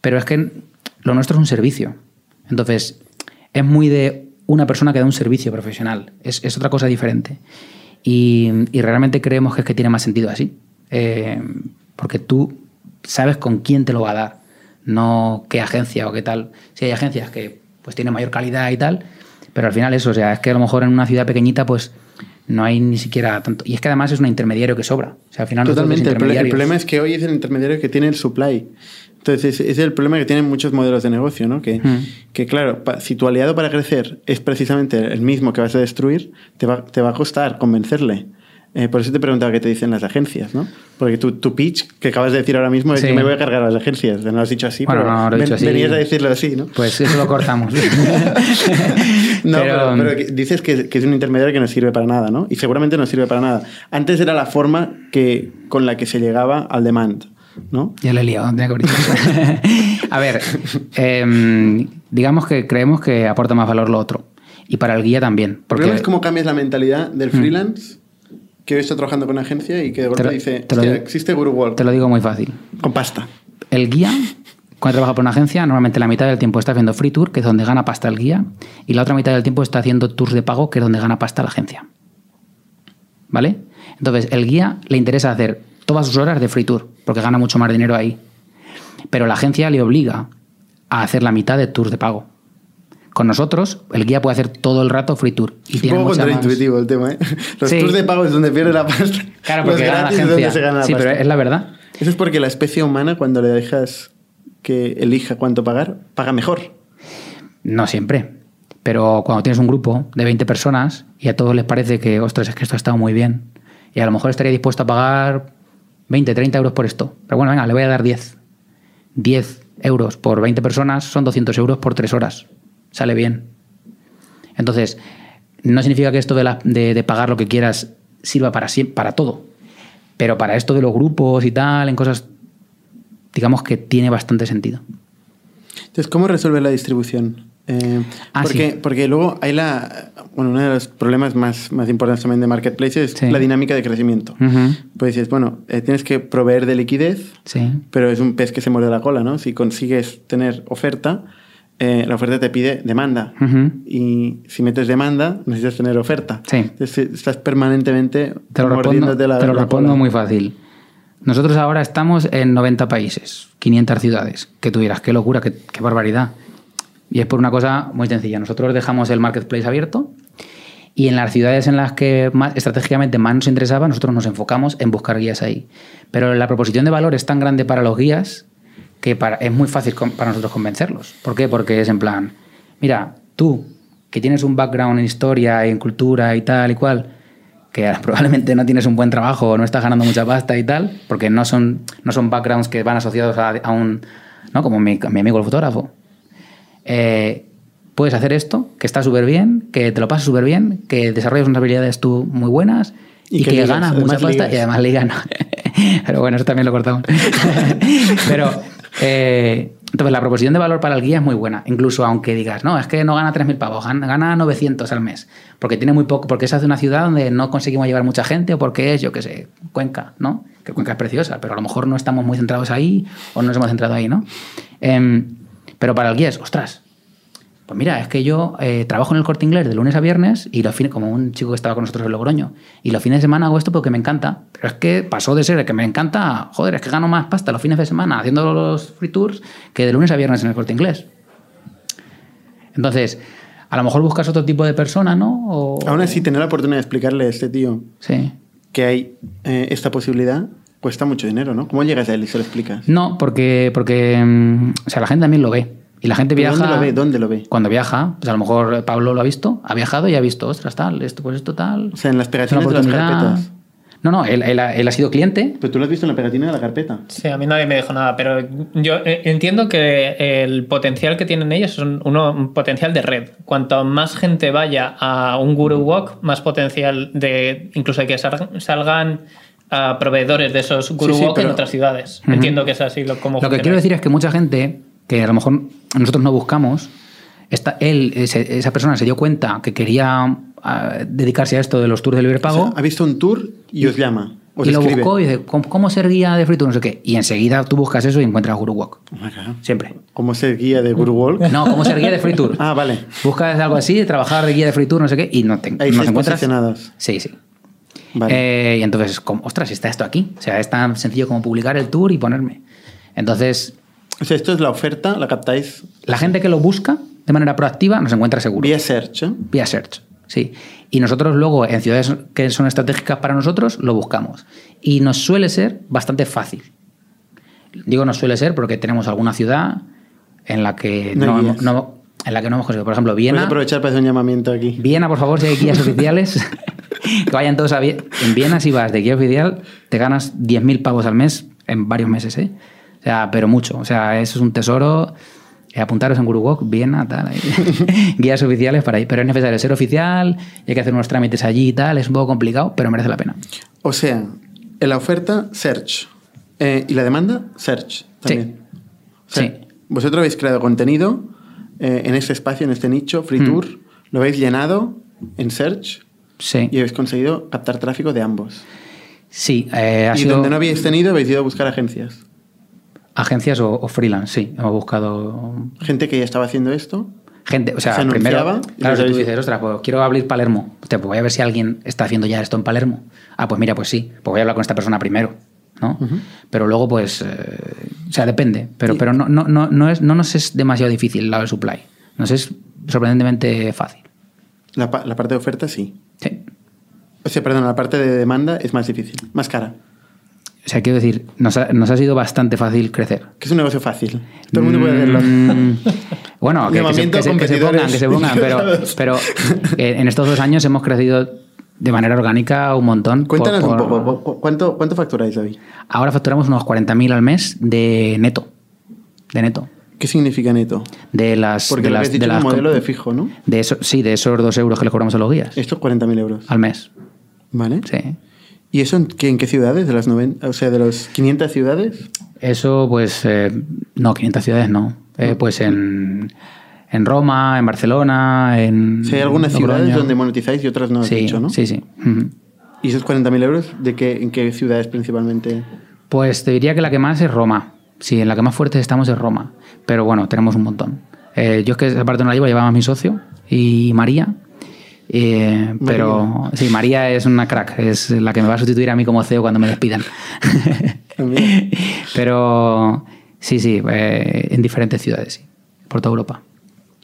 pero es que lo nuestro es un servicio. Entonces es muy de una persona que da un servicio profesional. Es, es otra cosa diferente. Y, y, realmente creemos que es que tiene más sentido así. Eh, porque tú sabes con quién te lo va a dar, no qué agencia o qué tal. Si hay agencias que pues tienen mayor calidad y tal, pero al final eso, o sea, es que a lo mejor en una ciudad pequeñita pues no hay ni siquiera tanto. Y es que además es un intermediario que sobra. O sea, al final Totalmente. El, problema es que hoy es el intermediario que tiene el supply. Entonces, ese es el problema que tienen muchos modelos de negocio, ¿no? Que, que claro, si tu aliado para crecer es precisamente el mismo que vas a destruir, te va, te va a costar convencerle. Eh, por eso te preguntaba qué te dicen las agencias, ¿no? Porque tu, tu pitch que acabas de decir ahora mismo es que me voy a cargar a las agencias. No lo has dicho así, pero no, lo he dicho así. venías a decirlo así, ¿no? Pues eso lo cortamos. no, pero, dices que, que, es un intermediario que no sirve para nada, ¿no? Y seguramente no sirve para nada. Antes era la forma que, con la que se llegaba al demand, ¿no? Ya le he liado, tenía que A ver, em, digamos que creemos que aporta más valor lo otro. Y para el guía también. Porque... ¿Ves cómo cambias la mentalidad del mm. Que hoy está trabajando con una agencia y que de golpe dice, te existe GuruWalk. Te lo digo muy fácil. Con pasta. El guía, cuando trabaja por una agencia, normalmente la mitad del tiempo está haciendo free tour, que es donde gana pasta el guía, y la otra mitad del tiempo está haciendo tours de pago, que es donde gana pasta la agencia. ¿Vale? Entonces, el guía le interesa hacer todas sus horas de free tour, porque gana mucho más dinero ahí. Pero la agencia le obliga a hacer la mitad de tours de pago. Con nosotros, el guía puede hacer todo el rato free tour. Y es un poco contraintuitivo el tema, ¿eh? Los tours de pago es donde pierde la pasta. Claro, porque gana la agencia. se gana la sí, pero es la verdad. Eso es porque la especie humana, cuando le dejas que elija cuánto pagar, paga mejor. No siempre. Pero cuando tienes un grupo de 20 personas y a todos les parece que, ostras, es que esto ha estado muy bien, y a lo mejor estaría dispuesto a pagar 20, 30 euros por esto. Pero bueno, venga, le voy a dar 10. 10 euros por 20 personas son 200 euros por 3 horas. Sale bien. Entonces, no significa que esto de, de, pagar lo que quieras sirva para, para todo. Pero para esto de los grupos y tal, en cosas, digamos que tiene bastante sentido. Entonces, ¿cómo resuelve la distribución? Eh, ah, porque, porque luego hay la. Bueno, uno de los problemas más, más importantes también de Marketplace es la dinámica de crecimiento. Pues dices, bueno, eh, tienes que proveer de liquidez, pero es un pez que se muerde la cola, ¿no? Si consigues tener oferta, eh, la oferta te pide demanda. Y si metes demanda, necesitas tener oferta. Entonces estás permanentemente te lo la Te lo respondo muy fácil. Nosotros ahora estamos en 90 países, 500 ciudades. Que tuvieras, qué locura, qué, qué barbaridad. Y es por una cosa muy sencilla. Nosotros dejamos el marketplace abierto y en las ciudades en las que más, estratégicamente más nos interesaba, nosotros nos enfocamos en buscar guías ahí. Pero la proposición de valor es tan grande para los guías que para, es muy fácil para nosotros convencerlos. ¿Por qué? Porque es en plan, mira, tú que tienes un background en historia, en cultura y tal y cual, que probablemente no tienes un buen trabajo o no estás ganando mucha pasta y tal, porque no son, no son backgrounds que van asociados a, un, ¿no? como mi, mi amigo el fotógrafo, eh, puedes hacer esto, que está súper bien, que te lo pasas súper bien, que desarrollas unas habilidades tú muy buenas y, que, ganas mucha pasta y además ligas. Pero bueno, eso también lo cortamos. Pero eh, entonces la proposición de valor para el guía es muy buena, incluso aunque digas, no, es que no gana 3.000 pavos, gana 900 al mes, porque tiene muy poco, porque es de una ciudad donde no conseguimos llevar mucha gente o porque es, yo qué sé, Cuenca, ¿no? Que Cuenca es preciosa, pero a lo mejor no estamos muy centrados ahí o no nos hemos centrado ahí, ¿no? Eh, pero para el guía es, ostras, pues mira, es que yo eh, trabajo en el corte inglés de lunes a viernes y los fines, como un chico que estaba con nosotros en Logroño, y los fines de semana hago esto porque me encanta. Pero es que pasó de ser que me encanta, joder, es que gano más pasta los fines de semana haciendo los free tours que de lunes a viernes en el corte inglés. Entonces, a lo mejor buscas otro tipo de persona, ¿no? O, Aún así, tener la oportunidad de explicarle a este tío que hay eh, esta posibilidad Cuesta mucho dinero, ¿no? ¿Cómo llegas a él y se lo explicas? No, porque, porque mm, o sea, la gente también lo ve. Y la gente viaja. ¿Dónde lo ve? ¿Dónde lo ve? Cuando viaja, pues a lo mejor Pablo lo ha visto, ha viajado y ha visto, ostras, tal, esto, pues esto, tal. O sea, en las pegatinas de las carpetas. No, no, él, él, ha, sido cliente. Pero tú lo has visto en la pegatina de la carpeta. Sí, a mí nadie me dijo nada, pero yo eh, entiendo que el potencial que tienen ellos es un, uno, un potencial de red. Cuanto más gente vaya a un Guru Walk, más potencial de incluso de que salgan a proveedores de esos guru en otras ciudades. Entiendo que es así lo, como Lo que quiero decir es que mucha gente, que a lo mejor nosotros no buscamos, esta, él, esa persona se dio cuenta que quería ah, dedicarse a esto de los tours de libre pago. ha visto un tour y os llama. y lo buscó y dice, ¿cómo, ser guía de free tour? No sé qué. Y enseguida tú buscas eso y encuentras Guru Walk. Oh Siempre. ¿Cómo ser guía de Guru Walk? No, ¿cómo ser guía de free tour? ah, vale. Buscas algo así, trabajar de guía de free tour, no sé qué, y no te, no te encuentras. Sí, sí. Eh, y entonces, como, ostras, está esto aquí. O sea, es tan sencillo como publicar el tour y ponerme. Entonces. O sea, esto es la oferta, la captáis. La gente que lo busca de manera proactiva nos encuentra seguro. Vía search. ¿eh? Vía search, sí. Y nosotros luego, en ciudades que son estratégicas para nosotros, lo buscamos. Y nos suele ser bastante fácil. Digo nos suele ser porque tenemos alguna ciudad en la que no, en la que no hemos conseguido. Por ejemplo, Viena. Puedes aprovechar para hacer un llamamiento aquí. Viena, por favor, si hay guías oficiales. que vayan todos a Viena. En Viena, si vas de guía oficial, te ganas 10.000 pavos al mes en varios meses, ¿eh? O sea, pero mucho. O sea, eso es un tesoro. Eh, apuntaros en GuruWalk, Viena, tal. guías oficiales para ahí. Pero es necesario ser oficial, hay que hacer unos trámites allí y tal. Es un poco complicado, pero merece la pena. O sea, en la oferta, search. Eh, y la demanda, search. También. Sí. Vosotros habéis creado contenido eh, en este espacio, en este nicho, Free hmm. Tour. Lo habéis llenado en search Sí. Y habéis conseguido captar tráfico de ambos. Sí. Eh, y donde no habéis tenido, habéis ido a buscar agencias. Agencias o, freelance, sí. Hemos buscado. Gente que ya estaba haciendo esto. Gente, o sea, primero, claro, si tú dices, ostras, pues quiero abrir Palermo, pues voy a ver si alguien está haciendo ya esto en Palermo. Ah, pues mira, pues sí, pues voy a hablar con esta persona primero, ¿no? Pero luego, pues, eh, o sea, depende, pero, pero no, no, no, no, es, no nos es demasiado difícil el lado del supply, nos es sorprendentemente fácil. La, la parte de oferta sí. Sí. O sea, perdón, la parte de demanda es más difícil, más cara. O sea, quiero decir, nos ha, nos ha sido bastante fácil crecer. Que es un negocio fácil. Todo el mundo puede hacerlo. Mm, bueno, que, se, pongan, que se pongan, pero, pero eh, en estos dos años hemos crecido de manera orgánica un montón. Cuéntanos un poco, ¿cuánto, cuánto facturáis hoy? Ahora facturamos unos 40.000 al mes de neto. De neto. ¿Qué significa neto? De las. Porque de las, de las, modelo de fijo, ¿no? De eso, sí, de esos dos euros que le cobramos a los guías. Estos 40.000 euros. Al mes. Vale. Sí. ¿Y eso en qué, en qué ciudades? ¿De las 90, o sea, de las 500 ciudades? Eso, pues. Eh, no, 500 ciudades no. Eh, pues en. En Roma, en Barcelona, en. Sí, hay algunas ciudades donde monetizáis y otras no sí, dicho, ¿no? Sí, sí. ¿Y esos 40.000 euros de qué, en qué ciudades principalmente? Pues te diría que la que más es Roma. Sí, en la que más fuertes estamos es Roma. Pero bueno, tenemos un montón. Eh, yo es que aparte no la llevo, llevaba a mi socio y María. Eh, pero sí, María es una crack, es la que me va a sustituir a mí como CEO cuando me despidan. pero sí, sí, eh, en diferentes ciudades, sí, por toda Europa.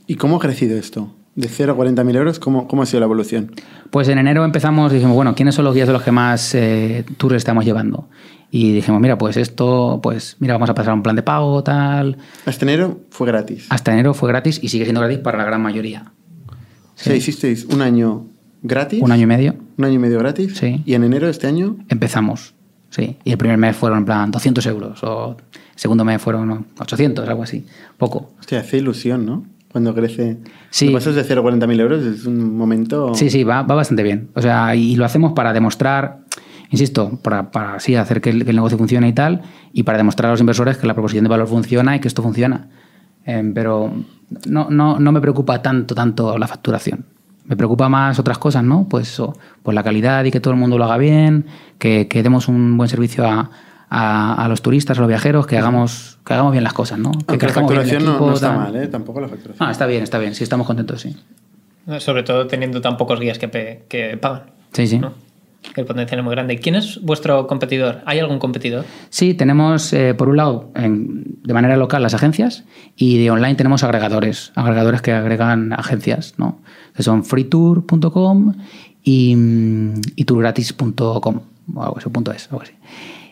¿Y cómo ha crecido esto? De 0 a 40.000 euros, ¿cómo, ¿cómo ha sido la evolución? Pues en enero empezamos y dijimos, bueno, ¿quiénes son los guías de los que más eh, tours estamos llevando? Y dijimos, mira, pues esto, pues mira, vamos a pasar a un plan de pago, tal. Hasta enero fue gratis. Hasta enero fue gratis y sigue siendo gratis para la gran mayoría. Sí. O sea, hicisteis un año gratis. Un año y medio. Un año y medio gratis. Sí. Y en enero de este año. Empezamos. Sí. Y el primer mes fueron en plan 200 euros. O el segundo mes fueron 800, algo así. Poco. Hostia, hace ilusión, ¿no? Cuando crece. Sí. Pasas de 0 a 40.000 euros es un momento. Sí, sí, va, va bastante bien. O sea, y lo hacemos para demostrar insisto, para, para así hacer que el, que el, negocio funcione y tal, y para demostrar a los inversores que la proposición de valor funciona y que esto funciona. Eh, pero no, no, no, me preocupa tanto, tanto la facturación. Me preocupa más otras cosas, ¿no? Pues eso, pues la calidad y que todo el mundo lo haga bien, que, que demos un buen servicio a, a, a, los turistas, a los viajeros, que hagamos, que hagamos bien las cosas, ¿no? Que la facturación equipo, no, no, está mal, ¿eh? Tampoco la facturación. Ah, está bien, está bien. Sí, estamos contentos, sí. Sobre todo teniendo tan pocos guías que, que pagan. Sí, sí. ¿no? El potencial es muy grande. ¿Quién es vuestro competidor? ¿Hay algún competidor? Sí, tenemos, eh, por un lado, de manera local las agencias y de online tenemos agregadores, agregadores que agregan agencias, ¿no? que son freetour.com y, y tourgratis.com o algo así, punto es, algo así.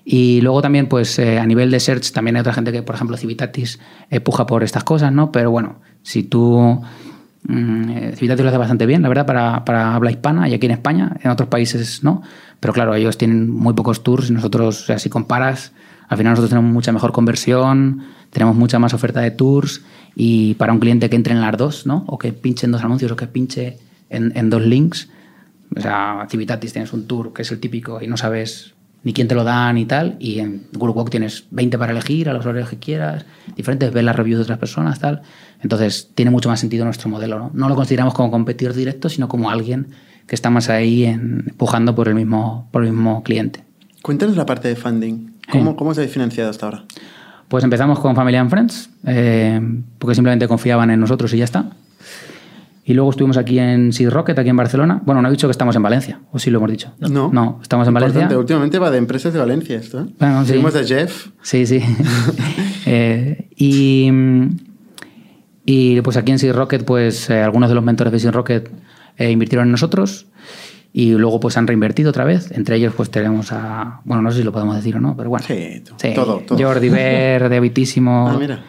Y luego también, pues eh, a nivel de search, también hay otra gente que, por ejemplo, Civitatis eh, puja por estas cosas, ¿no? Pero bueno, si tú Mm, Civitatis lo hace bastante bien, la verdad, para, para, habla hispana y aquí en España, en otros países no. Pero claro, ellos tienen muy pocos tours y nosotros, o sea, si comparas, al final nosotros tenemos mucha mejor conversión, tenemos mucha más oferta de tours y para un cliente que entre en las dos, ¿no? O que pinche en dos anuncios o que pinche en, en dos links. O sea, Civitatis tienes un tour que es el típico y no sabes ni quién te lo da ni tal. Y en Google Walk tienes 20 para elegir a los horarios que quieras, diferentes, ves las reviews de otras personas, tal. Entonces, tiene mucho más sentido nuestro modelo. No, no lo consideramos como competidor directo, sino como alguien que está más ahí en, empujando por el, mismo, por el mismo cliente. Cuéntanos la parte de funding. ¿Cómo, sí. ¿Cómo os habéis financiado hasta ahora? Pues empezamos con Family and Friends, eh, porque simplemente confiaban en nosotros y ya está. Y luego estuvimos aquí en Seed Rocket, aquí en Barcelona. Bueno, no he dicho que estamos en Valencia, o sí lo hemos dicho. No. No, estamos en Valencia. Últimamente va de empresas de Valencia esto. ¿eh? Bueno, sí. Seguimos a Jeff. Sí, sí. eh, y, y pues aquí en Seed Rocket, pues eh, algunos de los mentores de Seed Rocket invirtieron en nosotros y luego pues han reinvertido otra vez. Entre ellos pues tenemos a... Bueno, no sé si lo podemos decir o no, pero bueno. Sí, sí. todo, todo. Jordi Ver, de Habitísimo, ah, mira.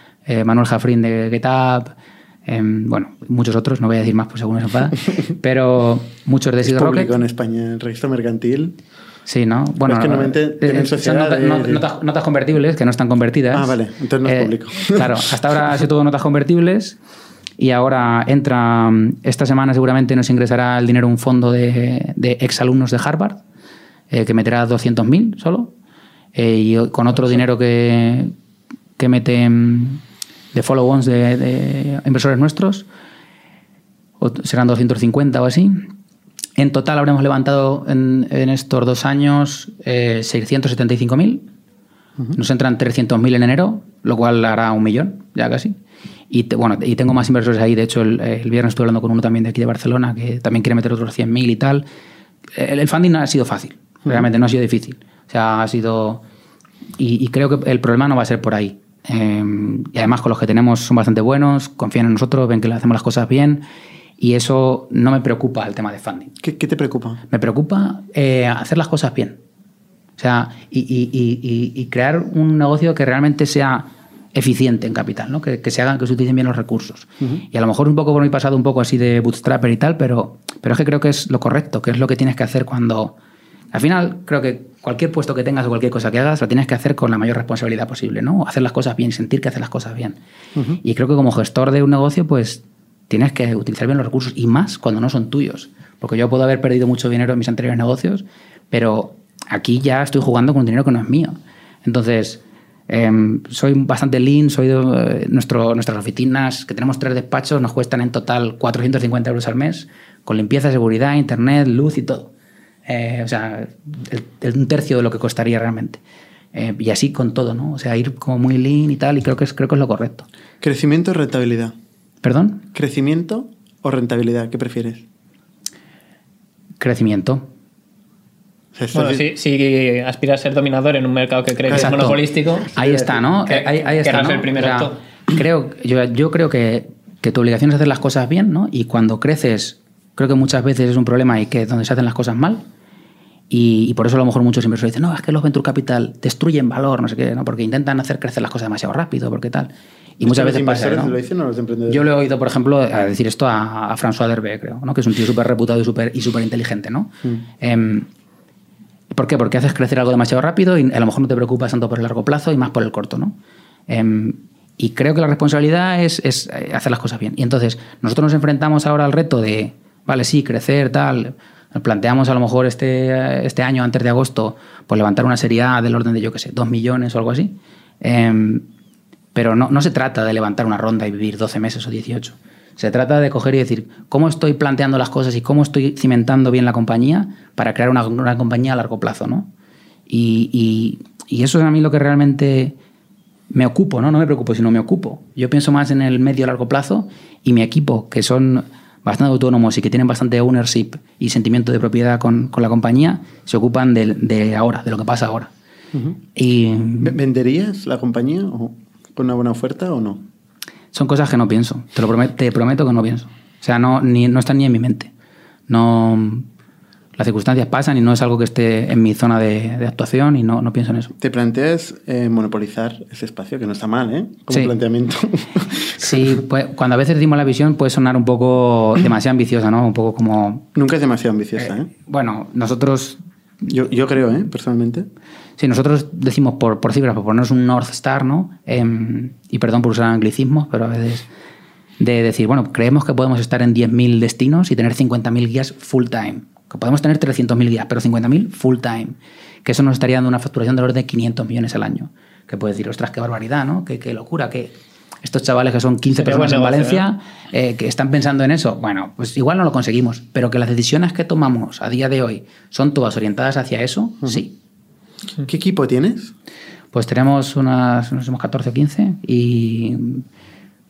Manuel Jafrín de GetUp, eh, bueno, muchos otros, no voy a decir más por según se enfada, pero muchos de Seed Rocket. en España, el registro mercantil. Sí, ¿no? Bueno, es que normalmente tienen sociedades... Notas, notas, notas, convertibles que no están convertidas. Ah, vale, entonces no es eh, público. Claro, hasta ahora ha sido todo notas convertibles y ahora entra, esta semana seguramente nos ingresará el dinero un fondo de, de exalumnos de Harvard eh, que meterá 200.000 solo eh, y con otro dinero que, que mete de follow-ons de, de, inversores nuestros, serán 250 o así. En total habremos levantado en, en estos dos años eh, 675.000. Uh -huh. Nos entran 300.000 en enero, lo cual hará un millón, ya casi. Y te, bueno, y tengo más inversores ahí. De hecho, el, el, viernes estuve hablando con uno también de aquí de Barcelona que también quiere meter otros 100.000 y tal. El, el, funding ha sido fácil, uh -huh. realmente no ha sido difícil. O sea, ha sido. Y, y creo que el problema no va a ser por ahí. Eh, y además con los que tenemos son bastante buenos, confían en nosotros, ven que le hacemos las cosas bien y eso no me preocupa el tema de funding. ¿Qué, qué te preocupa? Me preocupa eh, hacer las cosas bien. O sea, y, crear un negocio que realmente sea eficiente en capital, ¿no? que, se hagan, que se utilicen bien los recursos. Y a lo mejor un poco por mi pasado, un poco así de bootstrapper y tal, pero, pero es que creo que es lo correcto, que es lo que tienes que hacer cuando... Al final, creo que cualquier puesto que tengas o cualquier cosa que hagas, lo tienes que hacer con la mayor responsabilidad posible, ¿no? Hacer las cosas bien, sentir que haces las cosas bien. Y creo que como gestor de un negocio, pues tienes que utilizar bien los recursos y más cuando no son tuyos. Porque yo puedo haber perdido mucho dinero en mis anteriores negocios, pero aquí ya estoy jugando con un dinero que no es mío. Entonces, em, soy bastante lean, soy de, eh, nuestro, nuestras oficinas, que tenemos tres despachos, nos cuestan en total 450 euros al mes, con limpieza, seguridad, internet, luz y todo. Eh, o sea, un tercio de lo que costaría realmente. Eh, y así con todo, ¿no? O sea, ir como muy lean y tal, y creo que es, creo que es lo correcto. ¿Crecimiento o rentabilidad? ¿Perdón? ¿Crecimiento o rentabilidad? ¿Qué prefieres? Crecimiento. Bueno, si, aspiras a ser dominador en un mercado que crees que es monopolístico. Ahí está, ¿no? ahí, está. ¿no? el primero creo, yo, yo creo que, que, tu obligación es hacer las cosas bien, ¿no? Y cuando creces, creo que muchas veces es un problema y que es donde se hacen las cosas mal. Y, por eso a lo mejor muchos inversores dicen, no, es que los venture capital destruyen valor, no sé qué, ¿no? porque intentan hacer crecer las cosas demasiado rápido, porque tal. Y muchas veces pasa. ¿no? lo dicen o los emprendedores? Yo le he oído, por ejemplo, a decir esto a, François Derbe, creo, ¿no? que es un tío súper reputado y súper y super inteligente. ¿no? Mm. Em, ¿Por qué? Porque haces crecer algo demasiado rápido y a lo mejor no te preocupas tanto por el largo plazo y más por el corto. ¿no? Em, y creo que la responsabilidad es, es, eh, hacer las cosas bien. Y entonces, nosotros nos enfrentamos ahora al reto de, vale, sí, crecer, tal planteamos a lo mejor este, este año, antes de agosto, pues levantar una serie A del orden de, yo qué sé, 2 millones o algo así. Em, pero no, no, se trata de levantar una ronda y vivir 12 meses o 18. Se trata de coger y decir cómo estoy planteando las cosas y cómo estoy cimentando bien la compañía para crear una, una compañía a largo plazo. ¿no? Y, y, eso es a mí lo que realmente me ocupo, ¿no? no me preocupo, sino me ocupo. Yo pienso más en el medio largo plazo y mi equipo, que son bastante autónomos y que tienen bastante ownership y sentimiento de propiedad con, con la compañía, se ocupan de, de, ahora, de lo que pasa ahora. y, ¿Venderías la compañía o, con una buena oferta o no? Son cosas que no pienso, te lo prometo, te prometo que no pienso. O sea, no, ni, no están ni en mi mente. No, las circunstancias pasan y no es algo que esté en mi zona de, actuación y no, no, pienso en eso. ¿Te planteas eh, monopolizar ese espacio? Que no está mal, ¿eh? Como planteamiento. sí, pues, cuando a veces decimos la visión puede sonar un poco demasiado ambiciosa, ¿no? Un poco como... Nunca es demasiado ambiciosa, ¿eh? Bueno, nosotros... Yo, yo creo, ¿eh? Personalmente. Sí, nosotros decimos por, por cifras, por ponernos un North Star, ¿no? Em, y perdón por usar anglicismos, pero a veces de decir, bueno, creemos que podemos estar en 10.000 destinos y tener 50.000 guías full time que podemos tener 300.000 guías, pero 50.000 full time, que eso nos estaría dando una facturación de orden de 500 millones al año. Que puedes decir, ostras, qué barbaridad, ¿no? Qué, qué locura, que estos chavales que son 15 personas en Valencia, ¿eh? Eh, que están pensando en eso, bueno, pues igual no lo conseguimos, pero que las decisiones que tomamos a día de hoy son todas orientadas hacia eso, sí. ¿Qué equipo tienes? Pues tenemos unas, no somos 14 o 15 y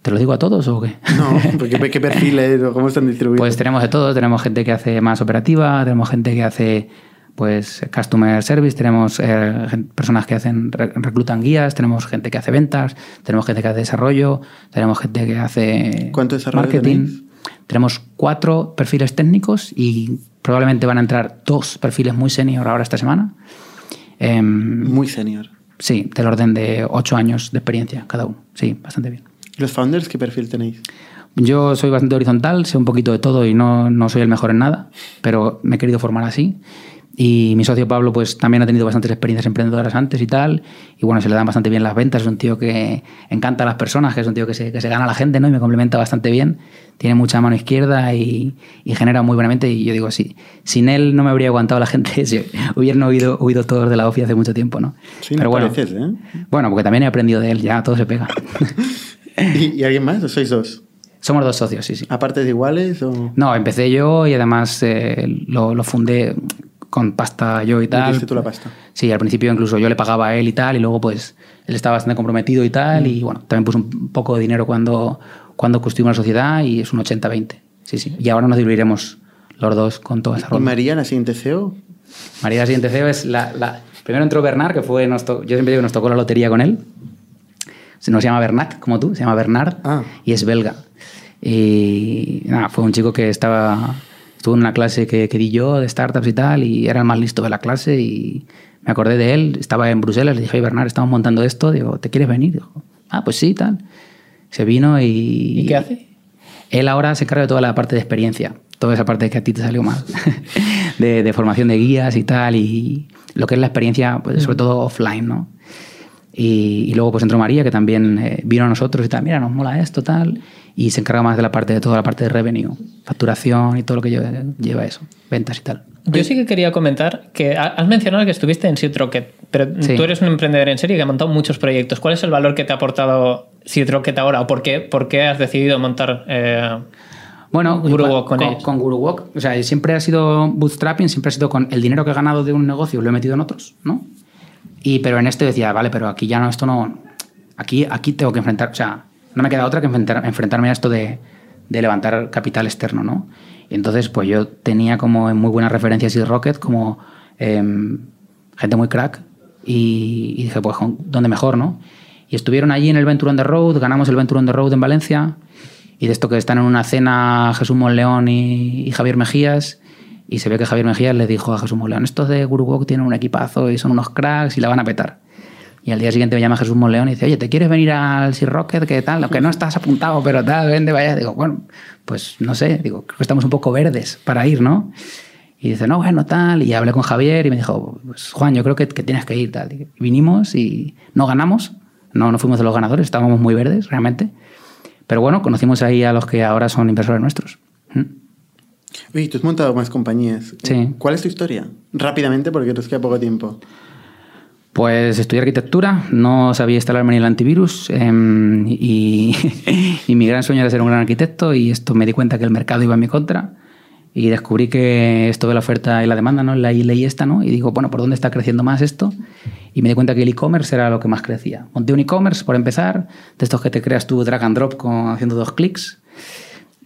¿Te lo digo a todos o qué? No, porque ¿qué perfiles cómo están distribuidos? Pues tenemos de todo, tenemos gente que hace más operativa, tenemos gente que hace pues customer service, tenemos eh, personas que hacen reclutan guías, tenemos gente que hace ventas, tenemos gente que hace desarrollo, tenemos gente que hace ¿Cuánto desarrollo marketing. Tenemos cuatro perfiles técnicos y probablemente van a entrar dos perfiles muy senior ahora esta semana. Em, muy senior. Sí, del orden de ocho años de experiencia cada uno. Sí, bastante bien. ¿Los founders qué perfil tenéis? Yo soy bastante horizontal, sé un poquito de todo y no, no soy el mejor en nada, pero me he querido formar así. Y mi socio Pablo pues también ha tenido bastantes experiencias emprendedoras antes y tal. Y bueno, se le dan bastante bien las ventas. Es un tío que encanta a las personas, que es un tío que se, que se gana a la gente ¿no? y me complementa bastante bien. Tiene mucha mano izquierda y, y genera muy buenamente. Y yo digo, sí, sin él no me habría aguantado la gente si hubieran oído, huido todos de la OFI hace mucho tiempo. ¿no? Sí, Pero bueno, pareces, ¿eh? bueno, porque también he aprendido de él, ya todo se pega. ¿Y, alguien más o sois dos? Somos dos socios, sí, sí. ¿A partes iguales? O... No, empecé yo y además eh, lo, lo, fundé con pasta yo y tal. tú la pasta? Sí, al principio incluso yo le pagaba a él y tal, y luego pues él estaba bastante comprometido y tal, y bueno, también puso un poco de dinero cuando, cuando construimos la sociedad y es un 80-20. Sí, sí. Y ahora nos dividiremos los dos con toda esa ronda. ¿Y María, la siguiente CEO? María, la siguiente CEO es la... la... Primero entró Bernard, que fue... Nos yo siempre digo que nos tocó la lotería con él no se llama Bernat, como tú, se llama Bernard ah. y es belga. Y nada, fue un chico que estaba, estuvo en una clase que, que, di yo de startups y tal, y era el más listo de la clase y me acordé de él, estaba en Bruselas, le dije, Bernard, estamos montando esto, digo, ¿te quieres venir? Dijo, ah, pues sí, tal. Se vino y... ¿Y qué hace? Él ahora se encarga de toda la parte de experiencia, toda esa parte que a ti te salió mal, de, formación de guías y tal, y lo que es la experiencia, pues, sobre todo offline, ¿no? Y, luego pues entró María, que también eh, vino a nosotros y tal, mira, nos mola esto, tal, y se encarga más de la parte de toda la parte de revenue, facturación y todo lo que lleva, eso, ventas y tal. Yo sí que quería comentar que has mencionado que estuviste en Seed Rocket, pero tú eres un emprendedor en serie que ha montado muchos proyectos. ¿Cuál es el valor que te ha aportado Seed Rocket ahora o por qué, por qué has decidido montar eh, bueno, GuruWalk con, con, GuruWalk? O sea, siempre ha sido bootstrapping, siempre ha sido con el dinero que he ganado de un negocio lo he metido en otros, ¿no? Y, pero en este decía, vale, pero aquí ya no, esto no. Aquí, aquí tengo que enfrentar, o sea, no me queda otra que enfrentarme a esto de, de levantar capital externo, ¿no? Y entonces, pues yo tenía como muy buenas referencias y Rocket, como em, gente muy crack, y, dije, pues, ¿dónde mejor, no? Y estuvieron allí en el Venture on the Road, ganamos el Venture on the Road en Valencia, y de esto que están en una cena Jesús Monleón y, y Javier Mejías, y se ve que Javier Mejías le dijo a Jesús Monleón, estos de GuruWalk tienen un equipazo y son unos cracks y la van a petar. Y al día siguiente me llama Jesús Monleón y dice, oye, ¿te quieres venir al Sea Rocket? ¿Qué tal? Lo que no estás apuntado, pero tal, vende, vaya. Digo, bueno, pues no sé, digo, creo que estamos un poco verdes para ir, ¿no? Y dice, no, bueno, tal. Y hablé con Javier y me dijo, pues Juan, yo creo que, que tienes que ir, tal. Y vinimos y no ganamos, no, no fuimos de los ganadores, estábamos muy verdes, realmente. Pero bueno, conocimos ahí a los que ahora son inversores nuestros. ¿Mm? Oye, tú has montado más compañías. Sí. ¿Cuál es tu historia? Rápidamente, porque nos queda poco tiempo. Pues estudié arquitectura, no sabía instalarme ni el antivirus em, y, mi gran sueño era ser un gran arquitecto y esto me di cuenta que el mercado iba en mi contra y descubrí que esto de la oferta y la demanda, ¿no? La ley esta, ¿no? Y digo, bueno, ¿por dónde está creciendo más esto? Y me di cuenta que el e-commerce era lo que más crecía. Monté un e-commerce, por empezar, de estos que te creas tú drag and drop con, haciendo dos clics.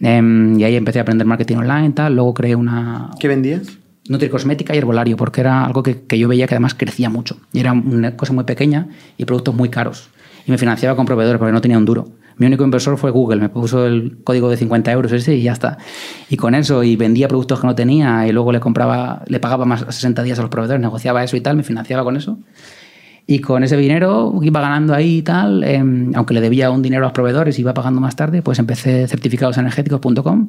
Em, y ahí empecé a aprender marketing online y tal. Luego creé una... ¿Qué vendías? Nutricosmética y herbolario, porque era algo que, que, yo veía que además crecía mucho. Y era una cosa muy pequeña y productos muy caros. Y me financiaba con proveedores porque no tenía un duro. Mi único inversor fue Google, me puso el código de 50 euros ese y ya está. Y con eso, y vendía productos que no tenía y luego le compraba, le pagaba más 60 días a los proveedores, negociaba eso y tal, me financiaba con eso. Y con ese dinero iba ganando ahí y tal, em, aunque le debía un dinero a los proveedores, iba pagando más tarde, pues empecé certificadosenergéticos.com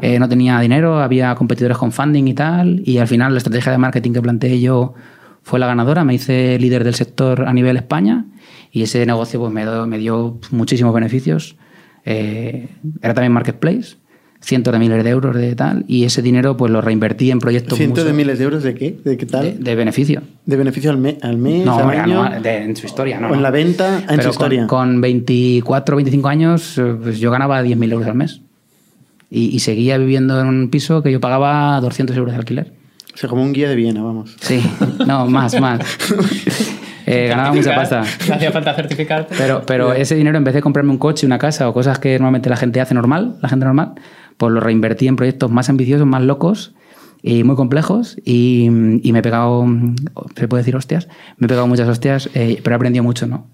eh, no tenía dinero, había competidores con funding y tal, y al final la estrategia de marketing que planteé yo fue la ganadora, me hice líder del sector a nivel España y ese negocio pues, me, dio, me dio muchísimos beneficios. Eh, era también marketplace, cientos de miles de euros de tal, y ese dinero pues lo reinvertí en proyectos. ¿Cientos de miles de euros de qué? ¿De qué tal? De, beneficio. ¿De beneficio al, al mes? No, al año? en su historia, ¿no? ¿O en la venta? En su historia. Con 24 25 años, eh, pues yo ganaba 10.000 euros al mes. Y, seguía viviendo en un piso que yo pagaba 200 euros de alquiler. O sea, como un guía de Viena, vamos. Sí, no, más, más. Eh, ganaba mucha pasta. No hacía falta certificarte. Pero, pero ese dinero, en vez de comprarme un coche, una casa o cosas que normalmente la gente hace normal, la gente normal, pues lo reinvertí en proyectos más ambiciosos, más locos y muy complejos. Y, me he pegado, se puede decir hostias, me he pegado muchas hostias, eh, pero he aprendido mucho, ¿no?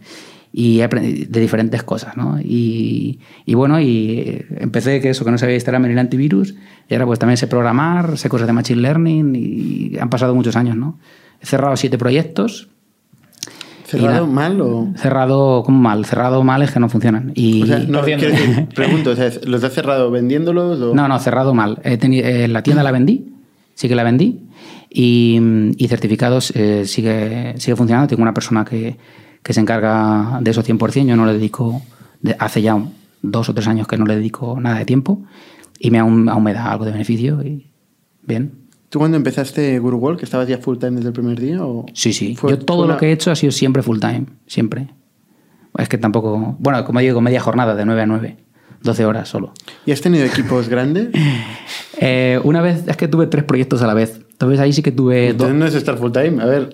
y de diferentes cosas, ¿no? Y, bueno, y empecé que eso, que no sabía instalarme en el antivirus, y ahora pues también sé programar, sé cosas de Machine Learning, y han pasado muchos años, ¿no? He cerrado siete proyectos. ¿Cerrado mal o...? Cerrado, ¿cómo mal? Cerrado mal es que no funcionan. Y, o sea, no, pregunto, ¿los has cerrado vendiéndolos? O? No, no, cerrado mal. Eh, la tienda la vendí, sí que la vendí, y, y certificados eh, sigue, sigue funcionando. Tengo una persona que que se encarga de eso 100%. Yo no le dedico, hace ya dos o tres años que no le dedico nada de tiempo y me aún, me da algo de beneficio y bien. ¿Tú cuando empezaste Guru que estabas ya full time desde el primer día? O sí, sí. Yo todo lo que he hecho ha sido siempre full time, siempre. Es que tampoco. Bueno, como digo, media jornada de 9 a 9, 12 horas solo. ¿Y has tenido equipos grandes? Eh, una vez es que tuve tres proyectos a la vez. Entonces ahí sí que tuve... Entonces no es estar full time, a ver.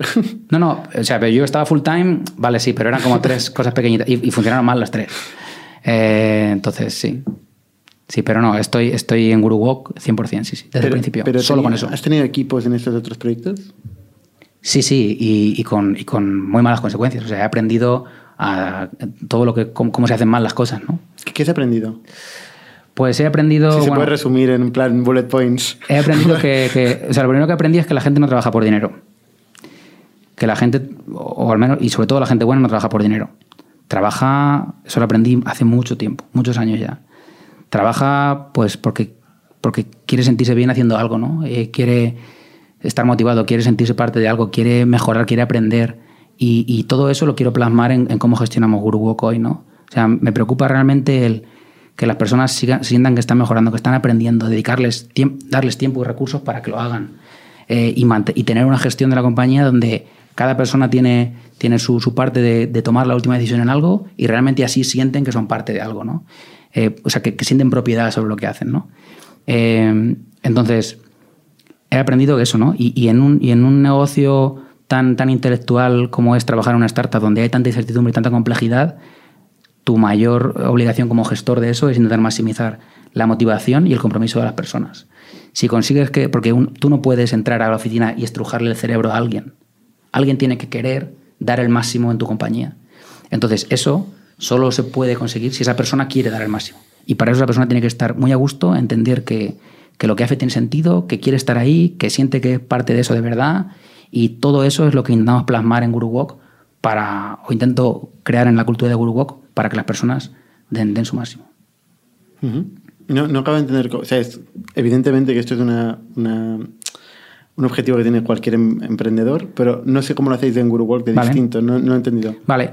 No, no, o sea, pero yo estaba full time, vale, sí, pero eran como tres cosas pequeñitas y, funcionaron mal las tres. Eh, entonces, sí. Sí, pero no, estoy, estoy en GuruWalk 100%, sí, sí, desde el principio, pero solo con eso. ¿Has tenido equipos en estos otros proyectos? Sí, sí, y, con, y con muy malas consecuencias. O sea, he aprendido a todo lo que, cómo, se hacen mal las cosas, ¿no? ¿Qué has aprendido? Pues he aprendido. Si se puede resumir en plan bullet points. He aprendido que, O sea, lo primero que aprendí es que la gente no trabaja por dinero. que la gente, o al menos, y sobre todo la gente buena, no trabaja por dinero. Trabaja, eso lo aprendí hace mucho tiempo, muchos años ya. Trabaja pues porque, porque quiere sentirse bien haciendo algo, ¿no? Eh, quiere estar motivado, quiere sentirse parte de algo, quiere mejorar, quiere aprender. Y, todo eso lo quiero plasmar en, cómo gestionamos GuruWalk hoy, ¿no? O sea, me preocupa realmente el que las personas sientan que están mejorando, que están aprendiendo, dedicarles darles tiempo y recursos para que lo hagan. Eh, y, tener una gestión de la compañía donde cada persona tiene, tiene su, parte de, tomar la última decisión en algo y realmente así sienten que son parte de algo, ¿no? Eh, o sea, que, sienten propiedad sobre lo que hacen, ¿no? Eh, entonces, he aprendido eso, ¿no? Y, en, un, y en un negocio tan, tan intelectual como es trabajar en una startup donde hay tanta incertidumbre y tanta complejidad, tu mayor obligación como gestor de eso es intentar maximizar la motivación y el compromiso de las personas. Si consigues que, porque tú no puedes entrar a la oficina y estrujarle el cerebro a alguien, Alguien tiene que querer dar el máximo en tu compañía. Entonces, eso solo se puede conseguir si esa persona quiere dar el máximo. Y para eso esa persona tiene que estar muy a gusto, entender que, lo que hace tiene sentido, que quiere estar ahí, que siente que es parte de eso de verdad. Y todo eso es lo que intentamos plasmar en GuruWalk para, o intento crear en la cultura de GuruWalk para que las personas den, den su máximo. no, no acabo de entender. O sea, es, evidentemente que esto es una un objetivo que tiene cualquier em, emprendedor, pero no sé cómo lo hacéis en GuruWork de distinto, no, no, he entendido. Vale.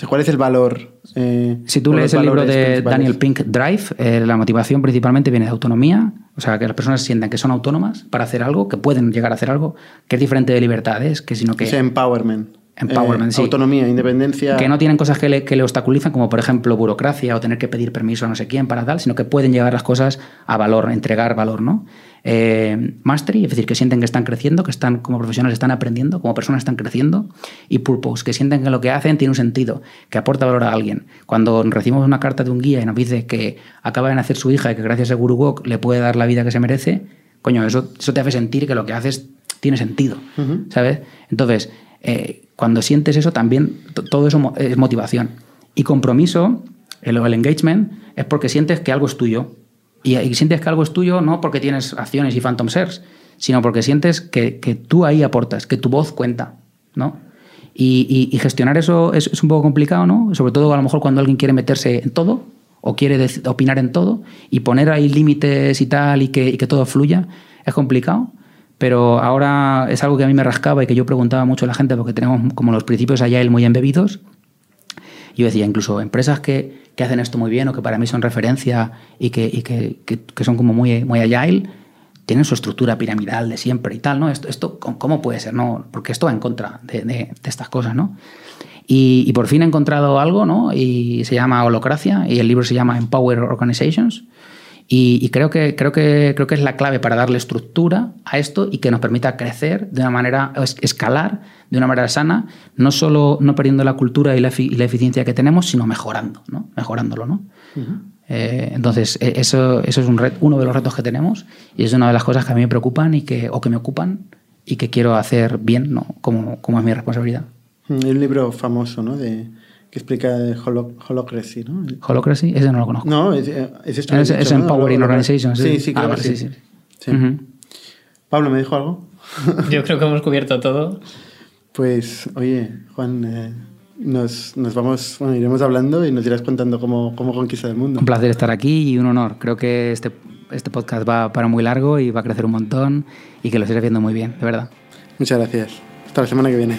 Em, ¿Cuál es el valor? Eh, si tú lees el libro de Daniel Pink, Drive, eh, la motivación principalmente viene de autonomía, o sea, que las personas sientan que son autónomas para hacer algo, que pueden llegar a hacer algo, que es diferente de libertades, que sino que... Es empowerment. Empowerment, eh, Autonomía, independencia. Que no tienen cosas que le, que le, obstaculizan, como por ejemplo burocracia o tener que pedir permiso a no sé quién para tal, sino que pueden llevar las cosas a valor, entregar valor, ¿no? Eh, mastery, es decir, que sienten que están creciendo, que están como profesionales están aprendiendo, como personas están creciendo, y purpose, que sienten que lo que hacen tiene un sentido, que aporta valor a alguien. Cuando recibimos una carta de un guía y nos dice que acaba de nacer su hija y que gracias a GuruWalk le puede dar la vida que se merece, coño, eso, eso te hace sentir que lo que haces tiene sentido, ¿sabes? Entonces, eh, cuando sientes eso también, todo eso es motivación. Y compromiso, el, el engagement, es porque sientes que algo es tuyo, y, sientes que algo es tuyo no porque tienes acciones y phantom shares, sino porque sientes que, que tú ahí aportas, que tu voz cuenta, ¿no? Y, gestionar eso es, un poco complicado, ¿no? Sobre todo a lo mejor cuando alguien quiere meterse en todo o quiere opinar en todo y poner ahí límites y tal y que, que todo fluya, es complicado. Pero ahora es algo que a mí me rascaba y que yo preguntaba mucho a la gente porque tenemos como los principios allá muy embebidos. Yo decía, incluso empresas que, que hacen esto muy bien o que para mí son referencia y que, que, que, son como muy, muy agile, tienen su estructura piramidal de siempre y tal, ¿no? Esto, esto ¿cómo puede ser? No, porque esto va en contra de, de, estas cosas, ¿no? Y, y, por fin he encontrado algo, ¿no? Y se llama Holocracia y el libro se llama Empower Organizations. Y, creo, que, creo, que, creo que es la clave para darle estructura a esto y que nos permita crecer de una manera, escalar de una manera sana, no solo no perdiendo la cultura y la, eficiencia que tenemos, sino mejorando, ¿no? mejorándolo. ¿no? Eh, entonces, e, eso, eso es un uno de los retos que tenemos y es una de las cosas que a mí me preocupan y que, o que me ocupan y que quiero hacer bien, ¿no? como, como es mi responsabilidad. Un libro famoso, ¿no? De, que explica Holocracy, ¿no? Holocracy, ese no lo conozco. No, es, es, esto es, es Empowering Organizations. Sí, sí, claro. Ah, sí, sí. sí. Pablo, ¿me dijo algo? Yo creo que hemos cubierto todo. Pues, oye, Juan, eh, nos, nos, vamos, bueno, iremos hablando y nos irás contando cómo, cómo conquistar el mundo. Un placer estar aquí y un honor. Creo que este, este podcast va para muy largo y va a crecer un montón y que lo estés viendo muy bien, de verdad. Muchas gracias. Hasta la semana que viene.